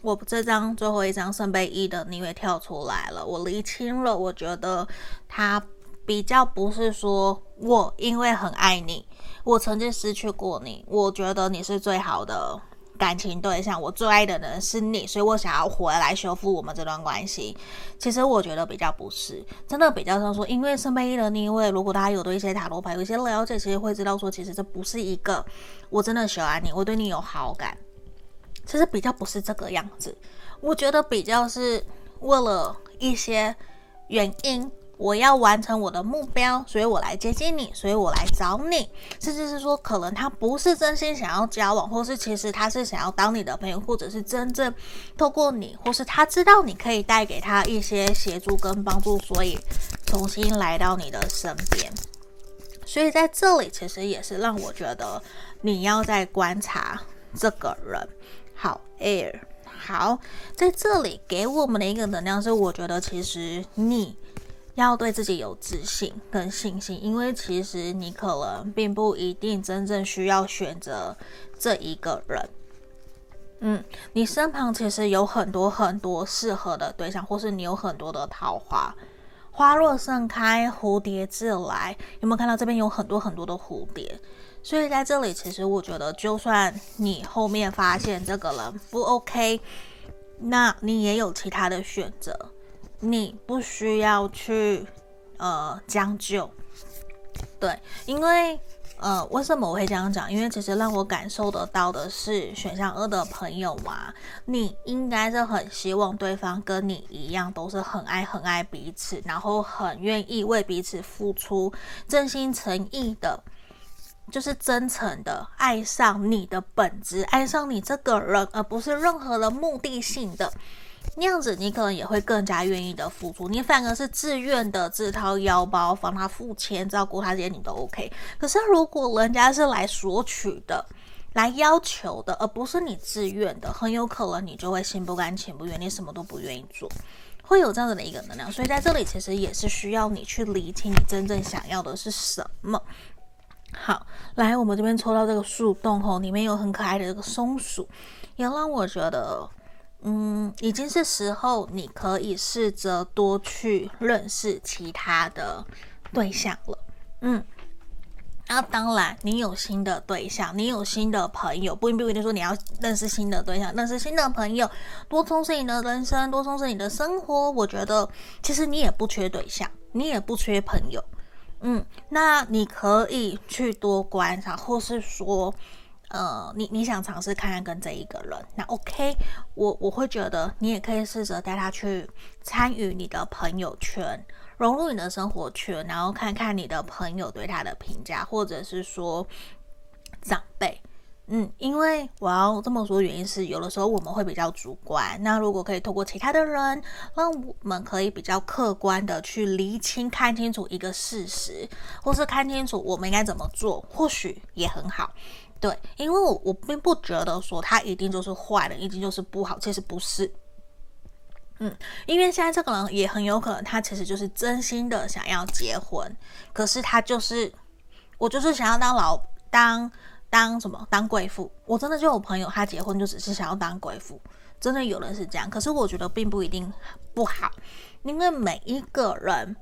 我这张最后一张圣杯一的逆位跳出来了，我厘清了，我觉得他比较不是说我因为很爱你，我曾经失去过你，我觉得你是最好的。感情对象，我最爱的人是你，所以我想要回来修复我们这段关系。其实我觉得比较不是，真的比较像说，因为圣杯一的逆位，如果大家有对一些塔罗牌有一些了解，其实会知道说，其实这不是一个我真的喜欢你，我对你有好感，其实比较不是这个样子。我觉得比较是为了一些原因。我要完成我的目标，所以我来接近你，所以我来找你，甚至是说，可能他不是真心想要交往，或是其实他是想要当你的朋友，或者是真正透过你，或是他知道你可以带给他一些协助跟帮助，所以重新来到你的身边。所以在这里，其实也是让我觉得你要在观察这个人。好，Air，好，在这里给我们的一个能量是，我觉得其实你。要对自己有自信跟信心，因为其实你可能并不一定真正需要选择这一个人。嗯，你身旁其实有很多很多适合的对象，或是你有很多的桃花，花若盛开，蝴蝶自来。有没有看到这边有很多很多的蝴蝶？所以在这里，其实我觉得，就算你后面发现这个人不 OK，那你也有其他的选择。你不需要去呃将就，对，因为呃为什么我会这样讲？因为其实让我感受得到的是选项二的朋友嘛，你应该是很希望对方跟你一样，都是很爱很爱彼此，然后很愿意为彼此付出，真心诚意的，就是真诚的爱上你的本质，爱上你这个人，而不是任何的目的性的。那样子，你可能也会更加愿意的付出，你反而是自愿的自掏腰包帮他付钱，照顾他这些你都 OK。可是如果人家是来索取的，来要求的，而不是你自愿的，很有可能你就会心不甘情不愿，你什么都不愿意做，会有这样子的一个能量。所以在这里其实也是需要你去理清你真正想要的是什么。好，来，我们这边抽到这个树洞吼，里面有很可爱的这个松鼠，也让我觉得。嗯，已经是时候，你可以试着多去认识其他的对象了。嗯，那当然，你有新的对象，你有新的朋友，不一定说你要认识新的对象，认识新的朋友，多充实你的人生，多充实你的生活。我觉得，其实你也不缺对象，你也不缺朋友。嗯，那你可以去多观察，或是说。呃，你你想尝试看看跟这一个人，那 OK，我我会觉得你也可以试着带他去参与你的朋友圈，融入你的生活圈，然后看看你的朋友对他的评价，或者是说长辈，嗯，因为我要这么说，原因是有的时候我们会比较主观。那如果可以透过其他的人，让我们可以比较客观的去厘清、看清楚一个事实，或是看清楚我们应该怎么做，或许也很好。对，因为我我并不觉得说他一定就是坏的，一定就是不好，其实不是。嗯，因为现在这个人也很有可能，他其实就是真心的想要结婚，可是他就是我就是想要当老当。当什么？当贵妇？我真的就有朋友，他结婚就只是想要当贵妇，真的有人是这样。可是我觉得并不一定不好，因为每一个人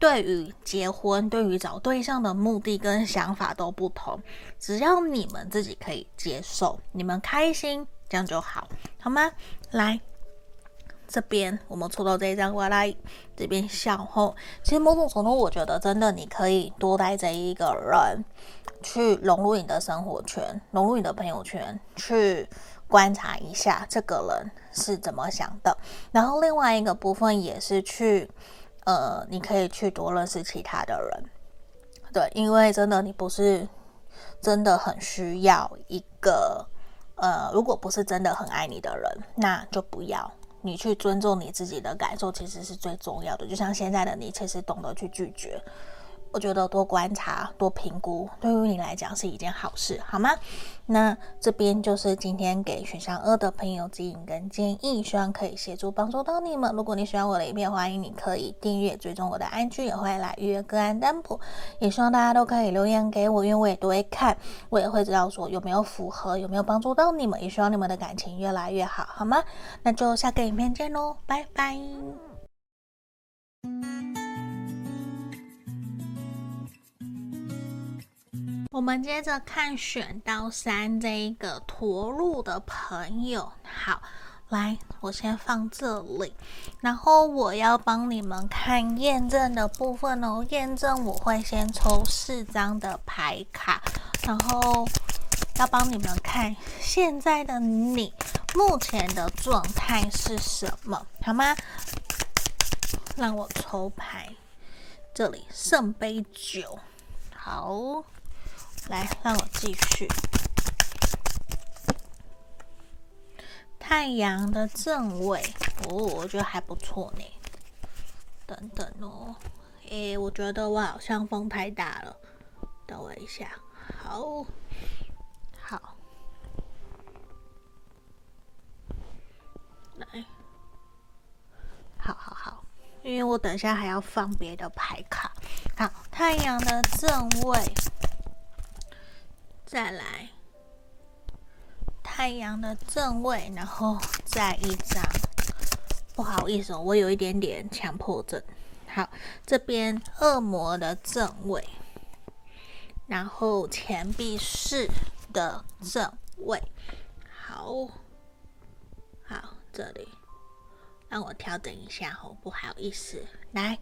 对于结婚、对于找对象的目的跟想法都不同。只要你们自己可以接受，你们开心，这样就好，好吗？来。这边我们抽到这一张，过来这边笑后，其实某种程度，我觉得真的你可以多带这一个人去融入你的生活圈，融入你的朋友圈，去观察一下这个人是怎么想的。然后另外一个部分也是去，呃，你可以去多认识其他的人，对，因为真的你不是真的很需要一个，呃，如果不是真的很爱你的人，那就不要。你去尊重你自己的感受，其实是最重要的。就像现在的你，其实懂得去拒绝。我觉得多观察、多评估，对于你来讲是一件好事，好吗？那这边就是今天给选项二的朋友指引跟建议，希望可以协助帮助到你们。如果你喜欢我的影片，欢迎你可以订阅、追踪我的 IG，也会来预约个案占卜。也希望大家都可以留言给我，因为我也都会看，我也会知道说有没有符合，有没有帮助到你们。也希望你们的感情越来越好，好吗？那就下个影片见喽，拜拜。我们接着看选到三这一个驼鹿的朋友，好，来，我先放这里，然后我要帮你们看验证的部分哦。验证我会先抽四张的牌卡，然后要帮你们看现在的你目前的状态是什么，好吗？让我抽牌，这里圣杯九，好。来，让我继续。太阳的正位，哦，我觉得还不错呢。等等哦，诶，我觉得我好像风太大了，等我一下。好，好，来，好好好，因为我等一下还要放别的牌卡。好，太阳的正位。再来，太阳的正位，然后再一张。不好意思哦，我有一点点强迫症。好，这边恶魔的正位，然后钱币四的正位。好，好，这里。让我调整一下哦，不好意思。来，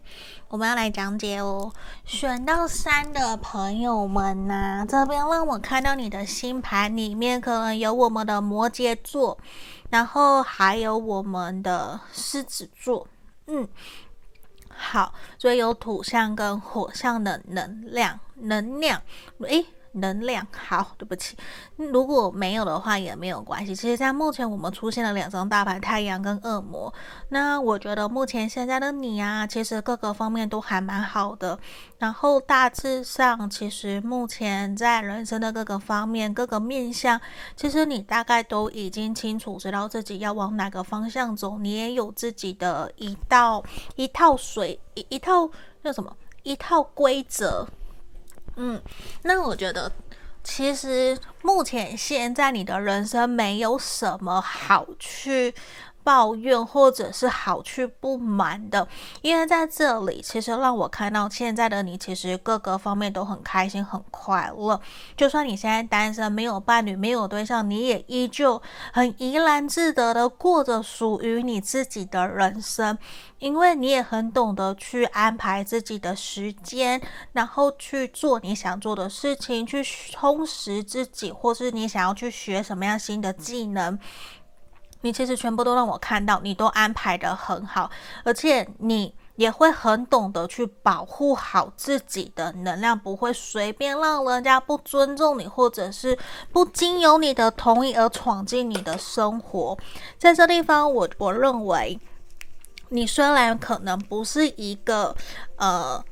我们要来讲解哦。选到三的朋友们呐、啊，这边让我看到你的星盘里面可能有我们的摩羯座，然后还有我们的狮子座。嗯，好，所以有土象跟火象的能量，能量，诶。能量好，对不起，如果没有的话也没有关系。其实，在目前我们出现了两张大牌，太阳跟恶魔。那我觉得目前现在的你啊，其实各个方面都还蛮好的。然后大致上，其实目前在人生的各个方面、各个面向，其实你大概都已经清楚知道自己要往哪个方向走。你也有自己的一道一套水一一套叫什么一套规则。嗯，那我觉得，其实目前现在你的人生没有什么好去抱怨或者是好去不满的，因为在这里其实让我看到现在的你，其实各个方面都很开心很快乐。就算你现在单身，没有伴侣，没有对象，你也依旧很怡然自得的过着属于你自己的人生，因为你也很懂得去安排自己的时间，然后去做你想做的事情，去充实自己，或是你想要去学什么样新的技能。你其实全部都让我看到，你都安排得很好，而且你也会很懂得去保护好自己的能量，不会随便让人家不尊重你，或者是不经由你的同意而闯进你的生活。在这地方，我我认为，你虽然可能不是一个呃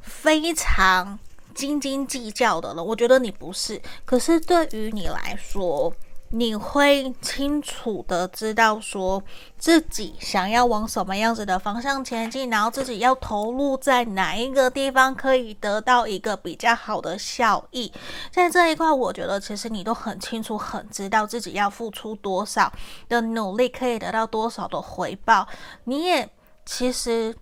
非常斤斤计较的人，我觉得你不是，可是对于你来说。你会清楚的知道，说自己想要往什么样子的方向前进，然后自己要投入在哪一个地方，可以得到一个比较好的效益。在这一块，我觉得其实你都很清楚，很知道自己要付出多少的努力，可以得到多少的回报。你也其实。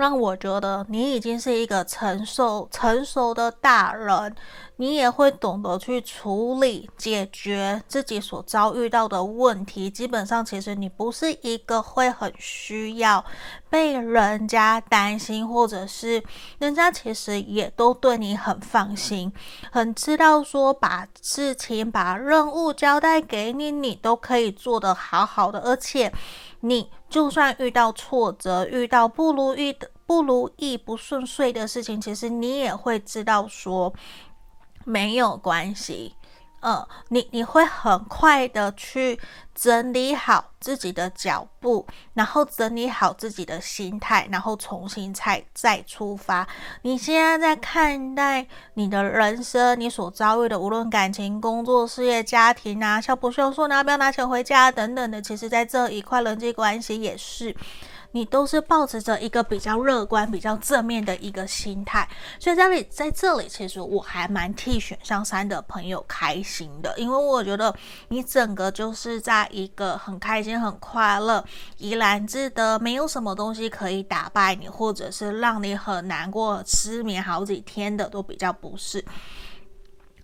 让我觉得你已经是一个成熟成熟的大人，你也会懂得去处理、解决自己所遭遇到的问题。基本上，其实你不是一个会很需要被人家担心，或者是人家其实也都对你很放心，很知道说把事情、把任务交代给你，你都可以做得好好的，而且。你就算遇到挫折，遇到不如意的、不如意、不顺遂的事情，其实你也会知道说没有关系。嗯，你你会很快的去整理好自己的脚步，然后整理好自己的心态，然后重新再再出发。你现在在看待你的人生，你所遭遇的，无论感情、工作、事业、家庭啊，销不销售，拿不要拿钱回家等等的，其实在这一块人际关系也是。你都是抱持着一个比较乐观、比较正面的一个心态，所以在这里，在这里，其实我还蛮替选项三的朋友开心的，因为我觉得你整个就是在一个很开心、很快乐、怡然自得，没有什么东西可以打败你，或者是让你很难过、失眠好几天的，都比较不是。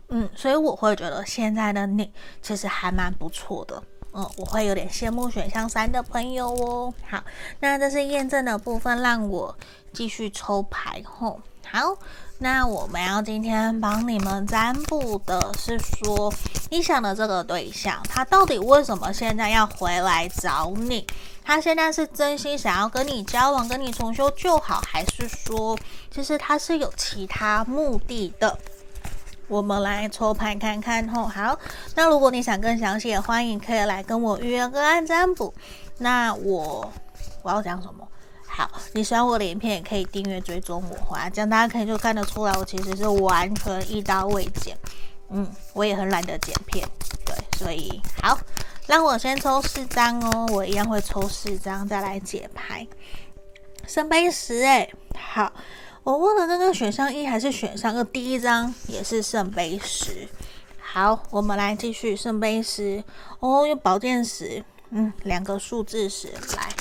嗯，所以我会觉得现在的你其实还蛮不错的。嗯，我会有点羡慕选项三的朋友哦。好，那这是验证的部分，让我继续抽牌吼。好，那我们要今天帮你们占卜的是说，你想的这个对象，他到底为什么现在要回来找你？他现在是真心想要跟你交往，跟你重修旧好，还是说，其实他是有其他目的的？我们来抽牌看看吼，好，那如果你想更详细的，欢迎可以来跟我预约个案占卜。那我我要讲什么？好，你喜欢我的影片，也可以订阅追踪我，啊，这样大家可以就看得出来，我其实是完全一刀未剪。嗯，我也很懒得剪片，对，所以好，让我先抽四张哦，我一样会抽四张再来解牌。圣杯十，诶，好。我问了，刚刚选项一还是选项二？第一张也是圣杯十。好，我们来继续圣杯十。哦，有宝剑十，嗯，两个数字十来。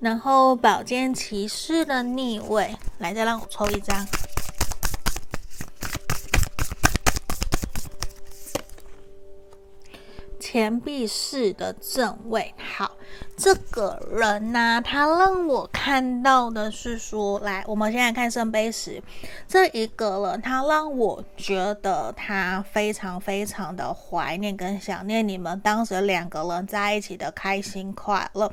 然后宝剑骑士的逆位，来，再让我抽一张。钱币四的正位，好。这个人呢、啊，他让我看到的是说，来，我们现在看圣杯十，这一个人，他让我觉得他非常非常的怀念跟想念你们当时两个人在一起的开心快乐。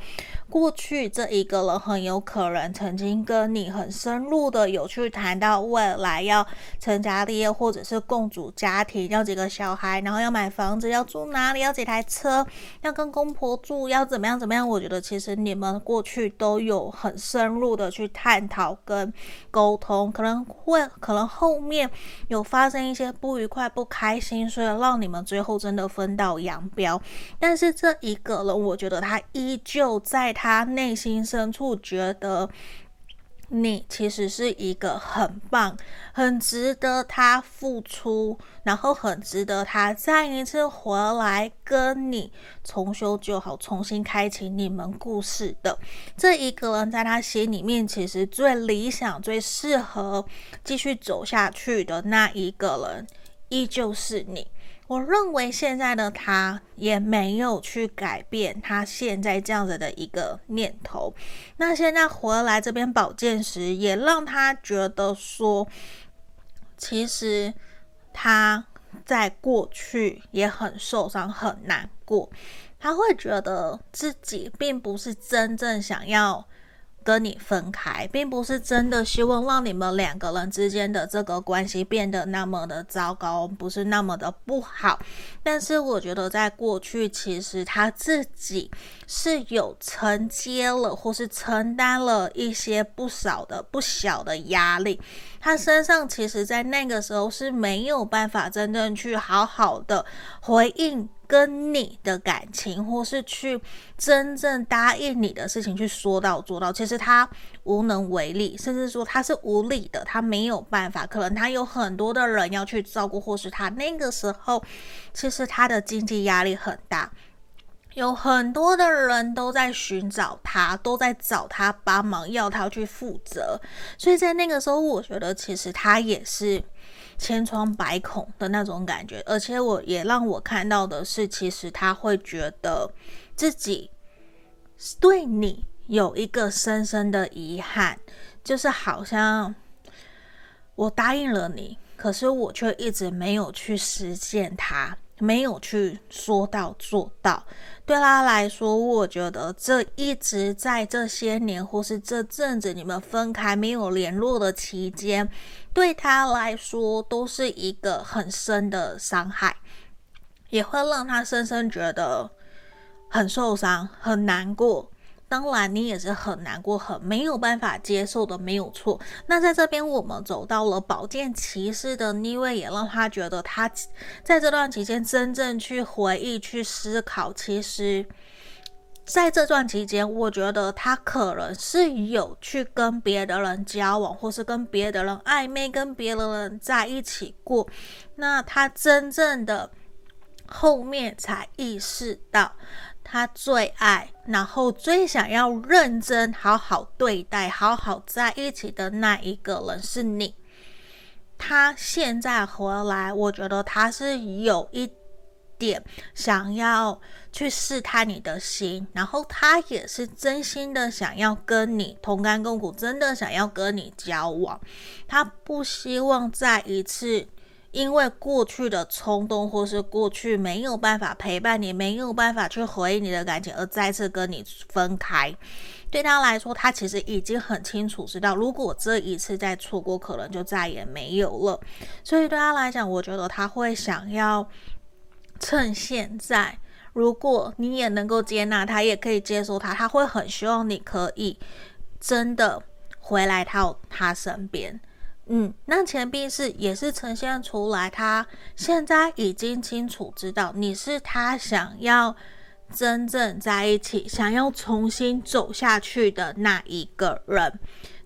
过去这一个人很有可能曾经跟你很深入的有去谈到未来要成家立业，或者是共组家庭，要几个小孩，然后要买房子，要住哪里，要几台车，要跟公婆住，要怎么样怎么样。我我觉得其实你们过去都有很深入的去探讨跟沟通，可能会可能后面有发生一些不愉快、不开心，所以让你们最后真的分道扬镳。但是这一个人，我觉得他依旧在他内心深处觉得。你其实是一个很棒、很值得他付出，然后很值得他再一次回来跟你重修旧好、重新开启你们故事的这一个人，在他心里面其实最理想、最适合继续走下去的那一个人，依旧是你。我认为现在的他也没有去改变他现在这样子的一个念头。那现在回来这边宝剑十，也让他觉得说，其实他在过去也很受伤、很难过。他会觉得自己并不是真正想要跟你分开，并不是真的希望让你们两个人之间的这个关系变得那么的糟糕，不是那么的不好。但是我觉得在过去，其实他自己是有承接了，或是承担了一些不少的、不小的压力。他身上其实，在那个时候是没有办法真正去好好的回应。跟你的感情，或是去真正答应你的事情，去说到做到，其实他无能为力，甚至说他是无力的，他没有办法。可能他有很多的人要去照顾，或是他那个时候，其实他的经济压力很大，有很多的人都在寻找他，都在找他帮忙，要他去负责。所以在那个时候，我觉得其实他也是。千疮百孔的那种感觉，而且我也让我看到的是，其实他会觉得自己对你有一个深深的遗憾，就是好像我答应了你，可是我却一直没有去实现它。没有去说到做到，对他来说，我觉得这一直在这些年或是这阵子你们分开没有联络的期间，对他来说都是一个很深的伤害，也会让他深深觉得很受伤、很难过。当然，你也是很难过、很没有办法接受的，没有错。那在这边，我们走到了宝剑骑士的逆位，也让他觉得他在这段期间真正去回忆、去思考。其实，在这段期间，我觉得他可能是有去跟别的人交往，或是跟别的人暧昧，跟别的人在一起过。那他真正的后面才意识到。他最爱，然后最想要认真好好对待、好好在一起的那一个人是你。他现在回来，我觉得他是有一点想要去试探你的心，然后他也是真心的想要跟你同甘共苦，真的想要跟你交往。他不希望再一次。因为过去的冲动，或是过去没有办法陪伴你，没有办法去回应你的感情，而再次跟你分开，对他来说，他其实已经很清楚知道，如果这一次再错过，可能就再也没有了。所以对他来讲，我觉得他会想要趁现在，如果你也能够接纳他，也可以接受他，他会很希望你可以真的回来到他身边。嗯，那钱币是也是呈现出来，他现在已经清楚知道你是他想要真正在一起，想要重新走下去的那一个人。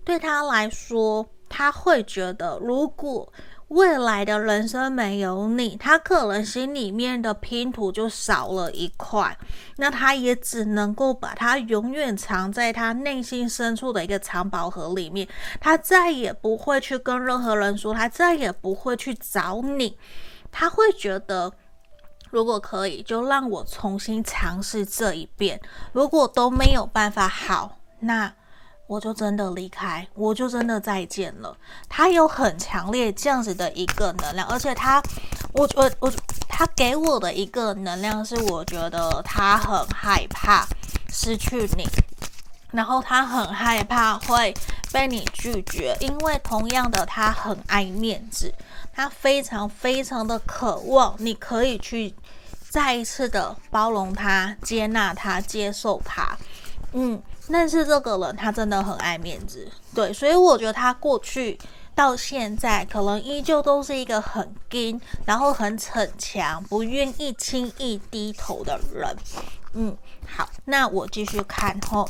对他来说，他会觉得如果。未来的人生没有你，他可能心里面的拼图就少了一块，那他也只能够把它永远藏在他内心深处的一个藏宝盒里面，他再也不会去跟任何人说，他再也不会去找你，他会觉得，如果可以，就让我重新尝试这一遍，如果都没有办法，好，那。我就真的离开，我就真的再见了。他有很强烈这样子的一个能量，而且他，我我我，他给我的一个能量是，我觉得他很害怕失去你，然后他很害怕会被你拒绝，因为同样的，他很爱面子，他非常非常的渴望你可以去再一次的包容他、接纳他、接受他，嗯。但是这个人他真的很爱面子，对，所以我觉得他过去到现在可能依旧都是一个很硬，然后很逞强，不愿意轻易低头的人。嗯，好，那我继续看后，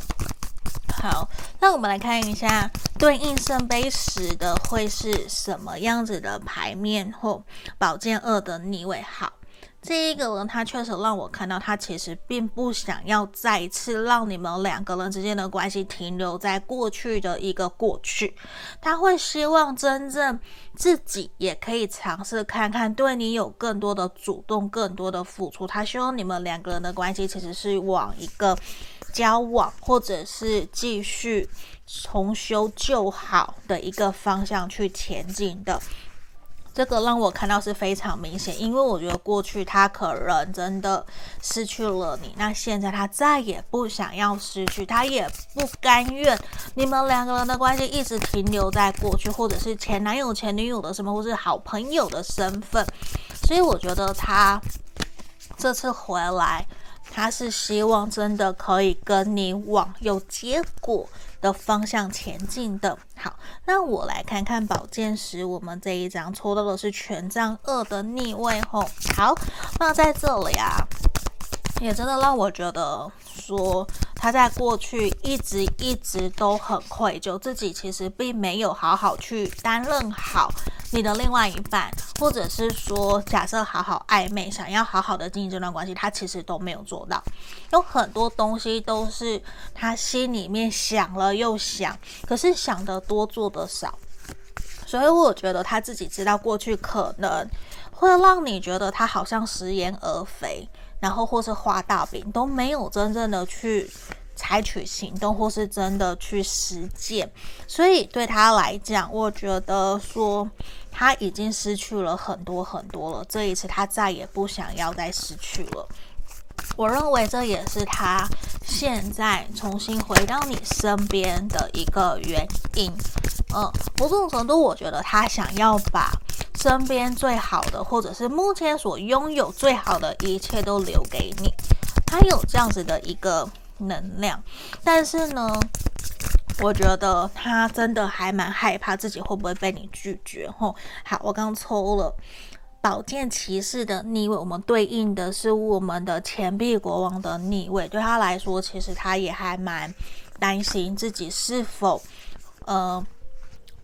好，那我们来看一下对应圣杯十的会是什么样子的牌面后，宝剑二的逆位，好。这一个人，他确实让我看到，他其实并不想要再次让你们两个人之间的关系停留在过去的一个过去。他会希望真正自己也可以尝试看看，对你有更多的主动、更多的付出。他希望你们两个人的关系其实是往一个交往，或者是继续重修旧好的一个方向去前进的。这个让我看到是非常明显，因为我觉得过去他可能真的失去了你，那现在他再也不想要失去，他也不甘愿你们两个人的关系一直停留在过去，或者是前男友、前女友的什么，或是好朋友的身份，所以我觉得他这次回来，他是希望真的可以跟你往有结果的方向前进的。好，那我来看看宝剑十，我们这一张抽到的是权杖二的逆位吼。好，那在这里啊，也真的让我觉得说他在过去一直一直都很愧疚，自己其实并没有好好去担任好你的另外一半，或者是说假设好好暧昧，想要好好的经营这段关系，他其实都没有做到。有很多东西都是他心里面想了又想，可是想得多做得少，所以我觉得他自己知道过去可能会让你觉得他好像食言而肥。然后或是画大饼都没有真正的去采取行动，或是真的去实践，所以对他来讲，我觉得说他已经失去了很多很多了。这一次他再也不想要再失去了。我认为这也是他现在重新回到你身边的一个原因。嗯，某种程度，我觉得他想要把。身边最好的，或者是目前所拥有最好的一切都留给你，他有这样子的一个能量，但是呢，我觉得他真的还蛮害怕自己会不会被你拒绝。吼，好，我刚抽了宝剑骑士的逆位，我们对应的是我们的钱币国王的逆位，对他来说，其实他也还蛮担心自己是否，呃。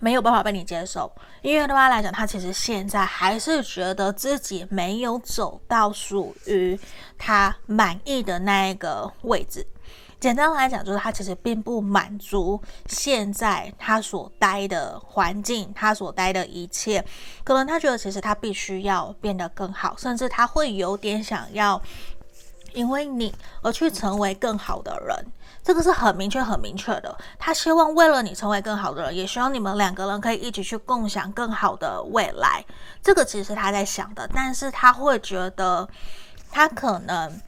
没有办法被你接受，因为对他来讲，他其实现在还是觉得自己没有走到属于他满意的那一个位置。简单来讲，就是他其实并不满足现在他所待的环境，他所待的一切。可能他觉得其实他必须要变得更好，甚至他会有点想要因为你而去成为更好的人。这个是很明确、很明确的。他希望为了你成为更好的人，也希望你们两个人可以一起去共享更好的未来。这个其实他在想的，但是他会觉得他可能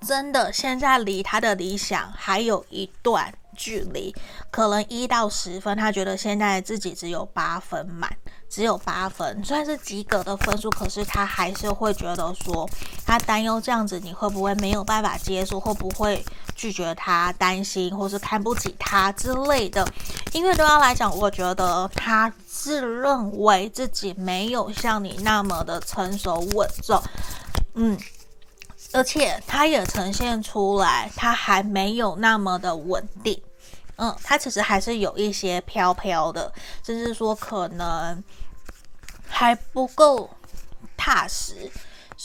真的现在离他的理想还有一段距离，可能一到十分，他觉得现在自己只有八分满。只有八分，虽然是及格的分数，可是他还是会觉得说，他担忧这样子你会不会没有办法接受，会不会拒绝他，担心或是看不起他之类的。因为对他来讲，我觉得他自认为自己没有像你那么的成熟稳重，嗯，而且他也呈现出来，他还没有那么的稳定。嗯，他其实还是有一些飘飘的，甚至说可能还不够踏实，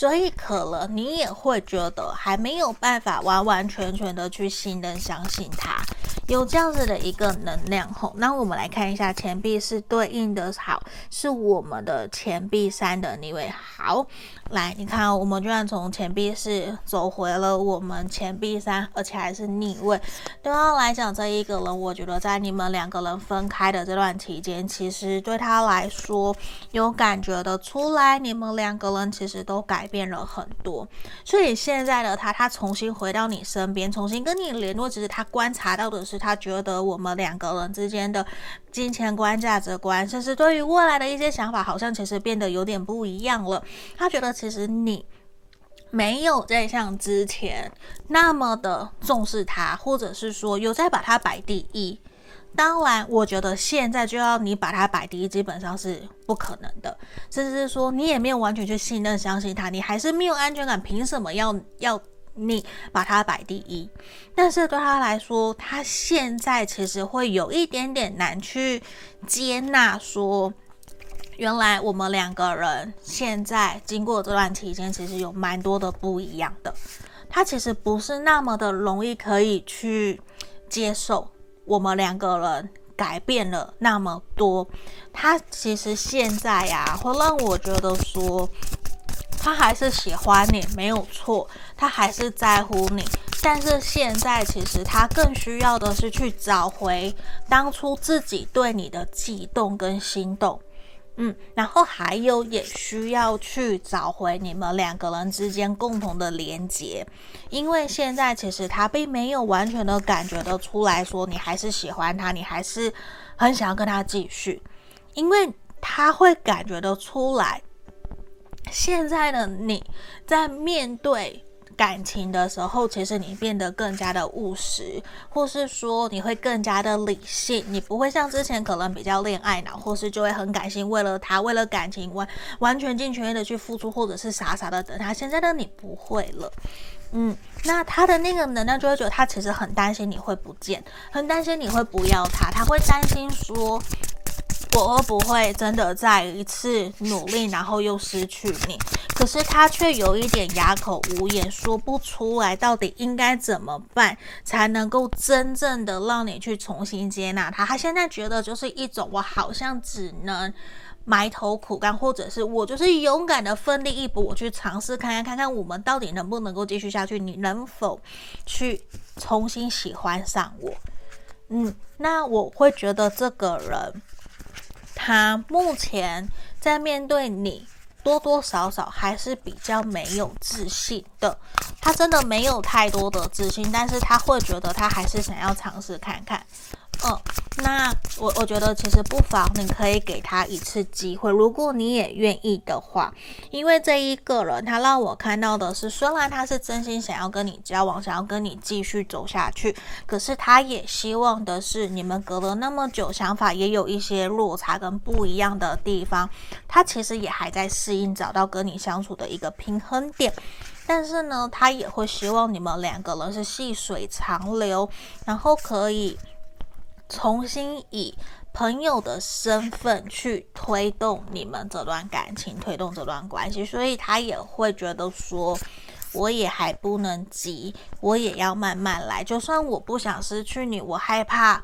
所以可能你也会觉得还没有办法完完全全的去信任、相信他。有这样子的一个能量吼，那我们来看一下钱币是对应的，好，是我们的钱币三的逆位。好，来，你看，我们居然从钱币四走回了我们钱币三，而且还是逆位。对他来讲，这一个人，我觉得在你们两个人分开的这段期间，其实对他来说有感觉的出来，你们两个人其实都改变了很多。所以现在的他，他重新回到你身边，重新跟你联络，其实他观察到的是。他觉得我们两个人之间的金钱观、价值观，甚至对于未来的一些想法，好像其实变得有点不一样了。他觉得其实你没有在像之前那么的重视他，或者是说有在把他摆第一。当然，我觉得现在就要你把他摆第一，基本上是不可能的。甚至是说你也没有完全去信任、相信他，你还是没有安全感，凭什么要要？你把他摆第一，但是对他来说，他现在其实会有一点点难去接纳，说原来我们两个人现在经过这段期间，其实有蛮多的不一样的。他其实不是那么的容易可以去接受我们两个人改变了那么多。他其实现在呀，会让我觉得说。他还是喜欢你，没有错，他还是在乎你。但是现在，其实他更需要的是去找回当初自己对你的悸动跟心动。嗯，然后还有也需要去找回你们两个人之间共同的连接，因为现在其实他并没有完全的感觉得出来说你还是喜欢他，你还是很想要跟他继续，因为他会感觉得出来，现在的你在面对。感情的时候，其实你变得更加的务实，或是说你会更加的理性，你不会像之前可能比较恋爱脑，或是就会很感性，为了他，为了感情完完全尽全力的去付出，或者是傻傻的等他。现在的你不会了，嗯，那他的那个能量就会觉得他其实很担心你会不见，很担心你会不要他，他会担心说。我会不会真的再一次努力，然后又失去你？可是他却有一点哑口无言，说不出来到底应该怎么办，才能够真正的让你去重新接纳他。他现在觉得就是一种，我好像只能埋头苦干，或者是我就是勇敢的奋力一搏，我去尝试看看，看看我们到底能不能够继续下去，你能否去重新喜欢上我？嗯，那我会觉得这个人。他目前在面对你，多多少少还是比较没有自信的。他真的没有太多的自信，但是他会觉得他还是想要尝试看看。嗯，那我我觉得其实不妨你可以给他一次机会，如果你也愿意的话，因为这一个人他让我看到的是，虽然他是真心想要跟你交往，想要跟你继续走下去，可是他也希望的是你们隔了那么久，想法也有一些落差跟不一样的地方，他其实也还在适应，找到跟你相处的一个平衡点，但是呢，他也会希望你们两个人是细水长流，然后可以。重新以朋友的身份去推动你们这段感情，推动这段关系，所以他也会觉得说，我也还不能急，我也要慢慢来。就算我不想失去你，我害怕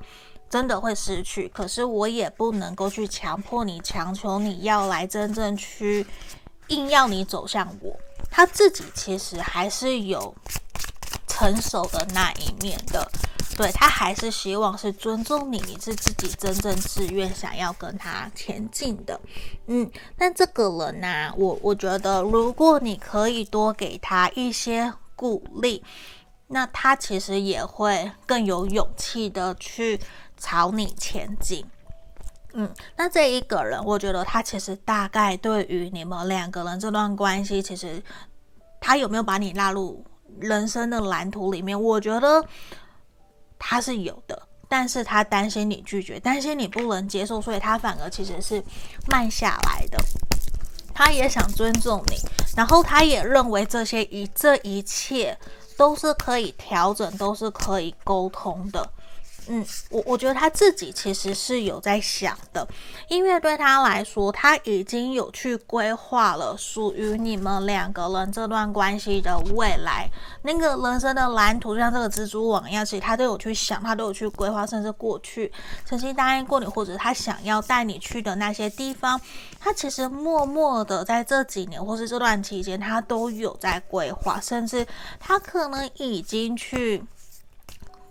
真的会失去，可是我也不能够去强迫你，强求你要来真正去硬要你走向我。他自己其实还是有成熟的那一面的。对，他还是希望是尊重你，你是自己真正自愿想要跟他前进的，嗯，那这个人呢、我我觉得如果你可以多给他一些鼓励，那他其实也会更有勇气的去朝你前进，嗯，那这一个人，我觉得他其实大概对于你们两个人这段关系，其实他有没有把你纳入人生的蓝图里面？我觉得。他是有的，但是他担心你拒绝，担心你不能接受，所以他反而其实是慢下来的。他也想尊重你，然后他也认为这些一这一切都是可以调整，都是可以沟通的。嗯，我我觉得他自己其实是有在想的，因为对他来说，他已经有去规划了属于你们两个人这段关系的未来，那个人生的蓝图，就像这个蜘蛛网一样，其实他都有去想，他都有去规划，甚至过去曾经答应过你，或者他想要带你去的那些地方，他其实默默的在这几年或是这段期间，他都有在规划，甚至他可能已经去。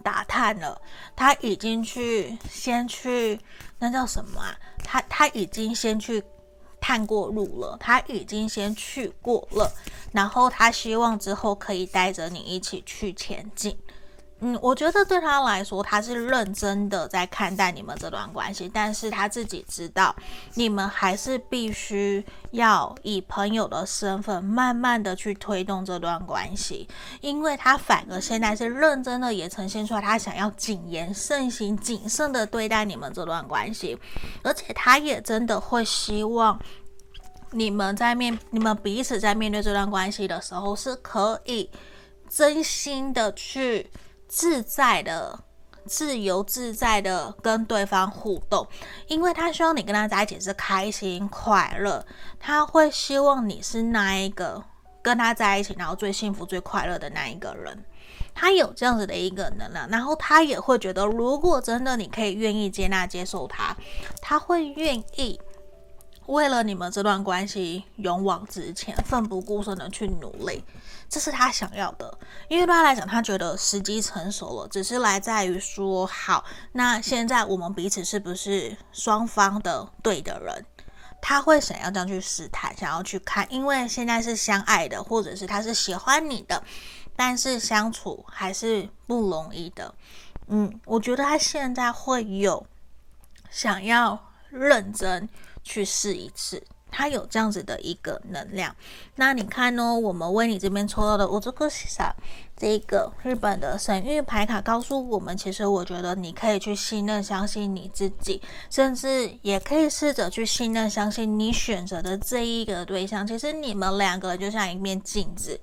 打探了，他已经去先去，那叫什么啊？他他已经先去探过路了，他已经先去过了，然后他希望之后可以带着你一起去前进。嗯，我觉得对他来说，他是认真的在看待你们这段关系，但是他自己知道，你们还是必须要以朋友的身份，慢慢的去推动这段关系，因为他反而现在是认真的，也呈现出来他想要谨言慎行、谨慎的对待你们这段关系，而且他也真的会希望你们在面，你们彼此在面对这段关系的时候，是可以真心的去。自在的、自由自在的跟对方互动，因为他希望你跟他在一起是开心快乐，他会希望你是那一个跟他在一起然后最幸福、最快乐的那一个人。他有这样子的一个能量，然后他也会觉得，如果真的你可以愿意接纳、接受他，他会愿意为了你们这段关系勇往直前、奋不顾身的去努力。这是他想要的，因为对他来讲，他觉得时机成熟了，只是来在于说，好，那现在我们彼此是不是双方的对的人？他会想要这样去试探，想要去看，因为现在是相爱的，或者是他是喜欢你的，但是相处还是不容易的。嗯，我觉得他现在会有想要认真去试一次。它有这样子的一个能量，那你看哦，我们为你这边抽到的，我这个是啥？这个日本的神谕牌卡告诉我们，其实我觉得你可以去信任、相信你自己，甚至也可以试着去信任、相信你选择的这一个对象。其实你们两个就像一面镜子。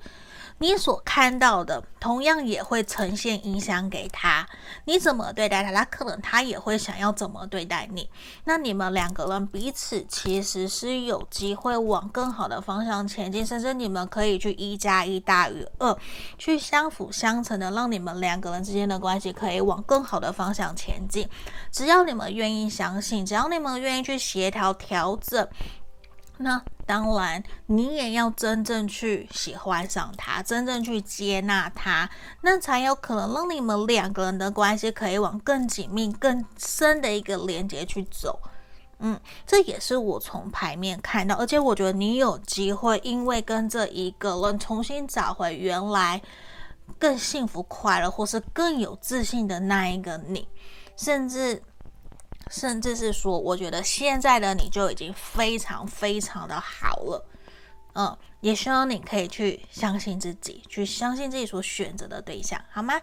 你所看到的，同样也会呈现影响给他。你怎么对待他，他可能他也会想要怎么对待你。那你们两个人彼此其实是有机会往更好的方向前进，甚至你们可以去一加一大于二，去相辅相成的，让你们两个人之间的关系可以往更好的方向前进。只要你们愿意相信，只要你们愿意去协调调整。那当然，你也要真正去喜欢上他，真正去接纳他，那才有可能让你们两个人的关系可以往更紧密、更深的一个连接去走。嗯，这也是我从牌面看到，而且我觉得你有机会，因为跟这一个人重新找回原来更幸福、快乐，或是更有自信的那一个你，甚至。甚至是说，我觉得现在的你就已经非常非常的好了，嗯。也希望你可以去相信自己，去相信自己所选择的对象，好吗？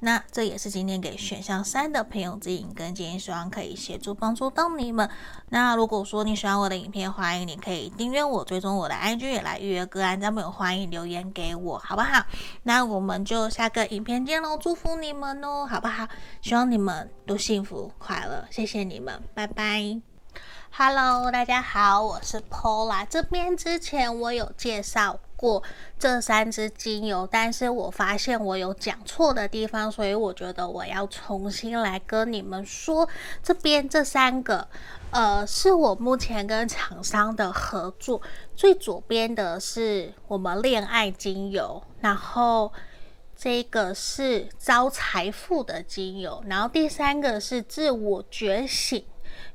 那这也是今天给选项三的朋友指引跟建议，希望可以协助帮助到你们。那如果说你喜欢我的影片，欢迎你可以订阅我，追踪我的 IG，也来预约个案，咱们有欢迎留言给我，好不好？那我们就下个影片见喽，祝福你们哦，好不好？希望你们都幸福快乐，谢谢你们，拜拜。Hello，大家好，我是 Pola。这边之前我有介绍过这三支精油，但是我发现我有讲错的地方，所以我觉得我要重新来跟你们说。这边这三个，呃，是我目前跟厂商的合作。最左边的是我们恋爱精油，然后这个是招财富的精油，然后第三个是自我觉醒。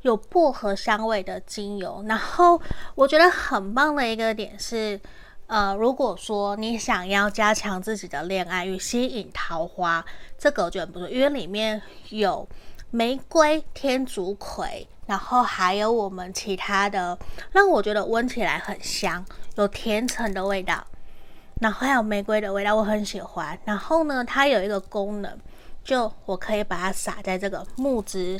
有薄荷香味的精油，然后我觉得很棒的一个点是，呃，如果说你想要加强自己的恋爱与吸引桃花，这个我觉得不错，因为里面有玫瑰、天竺葵，然后还有我们其他的，让我觉得闻起来很香，有甜橙的味道，然后还有玫瑰的味道，我很喜欢。然后呢，它有一个功能，就我可以把它撒在这个木质。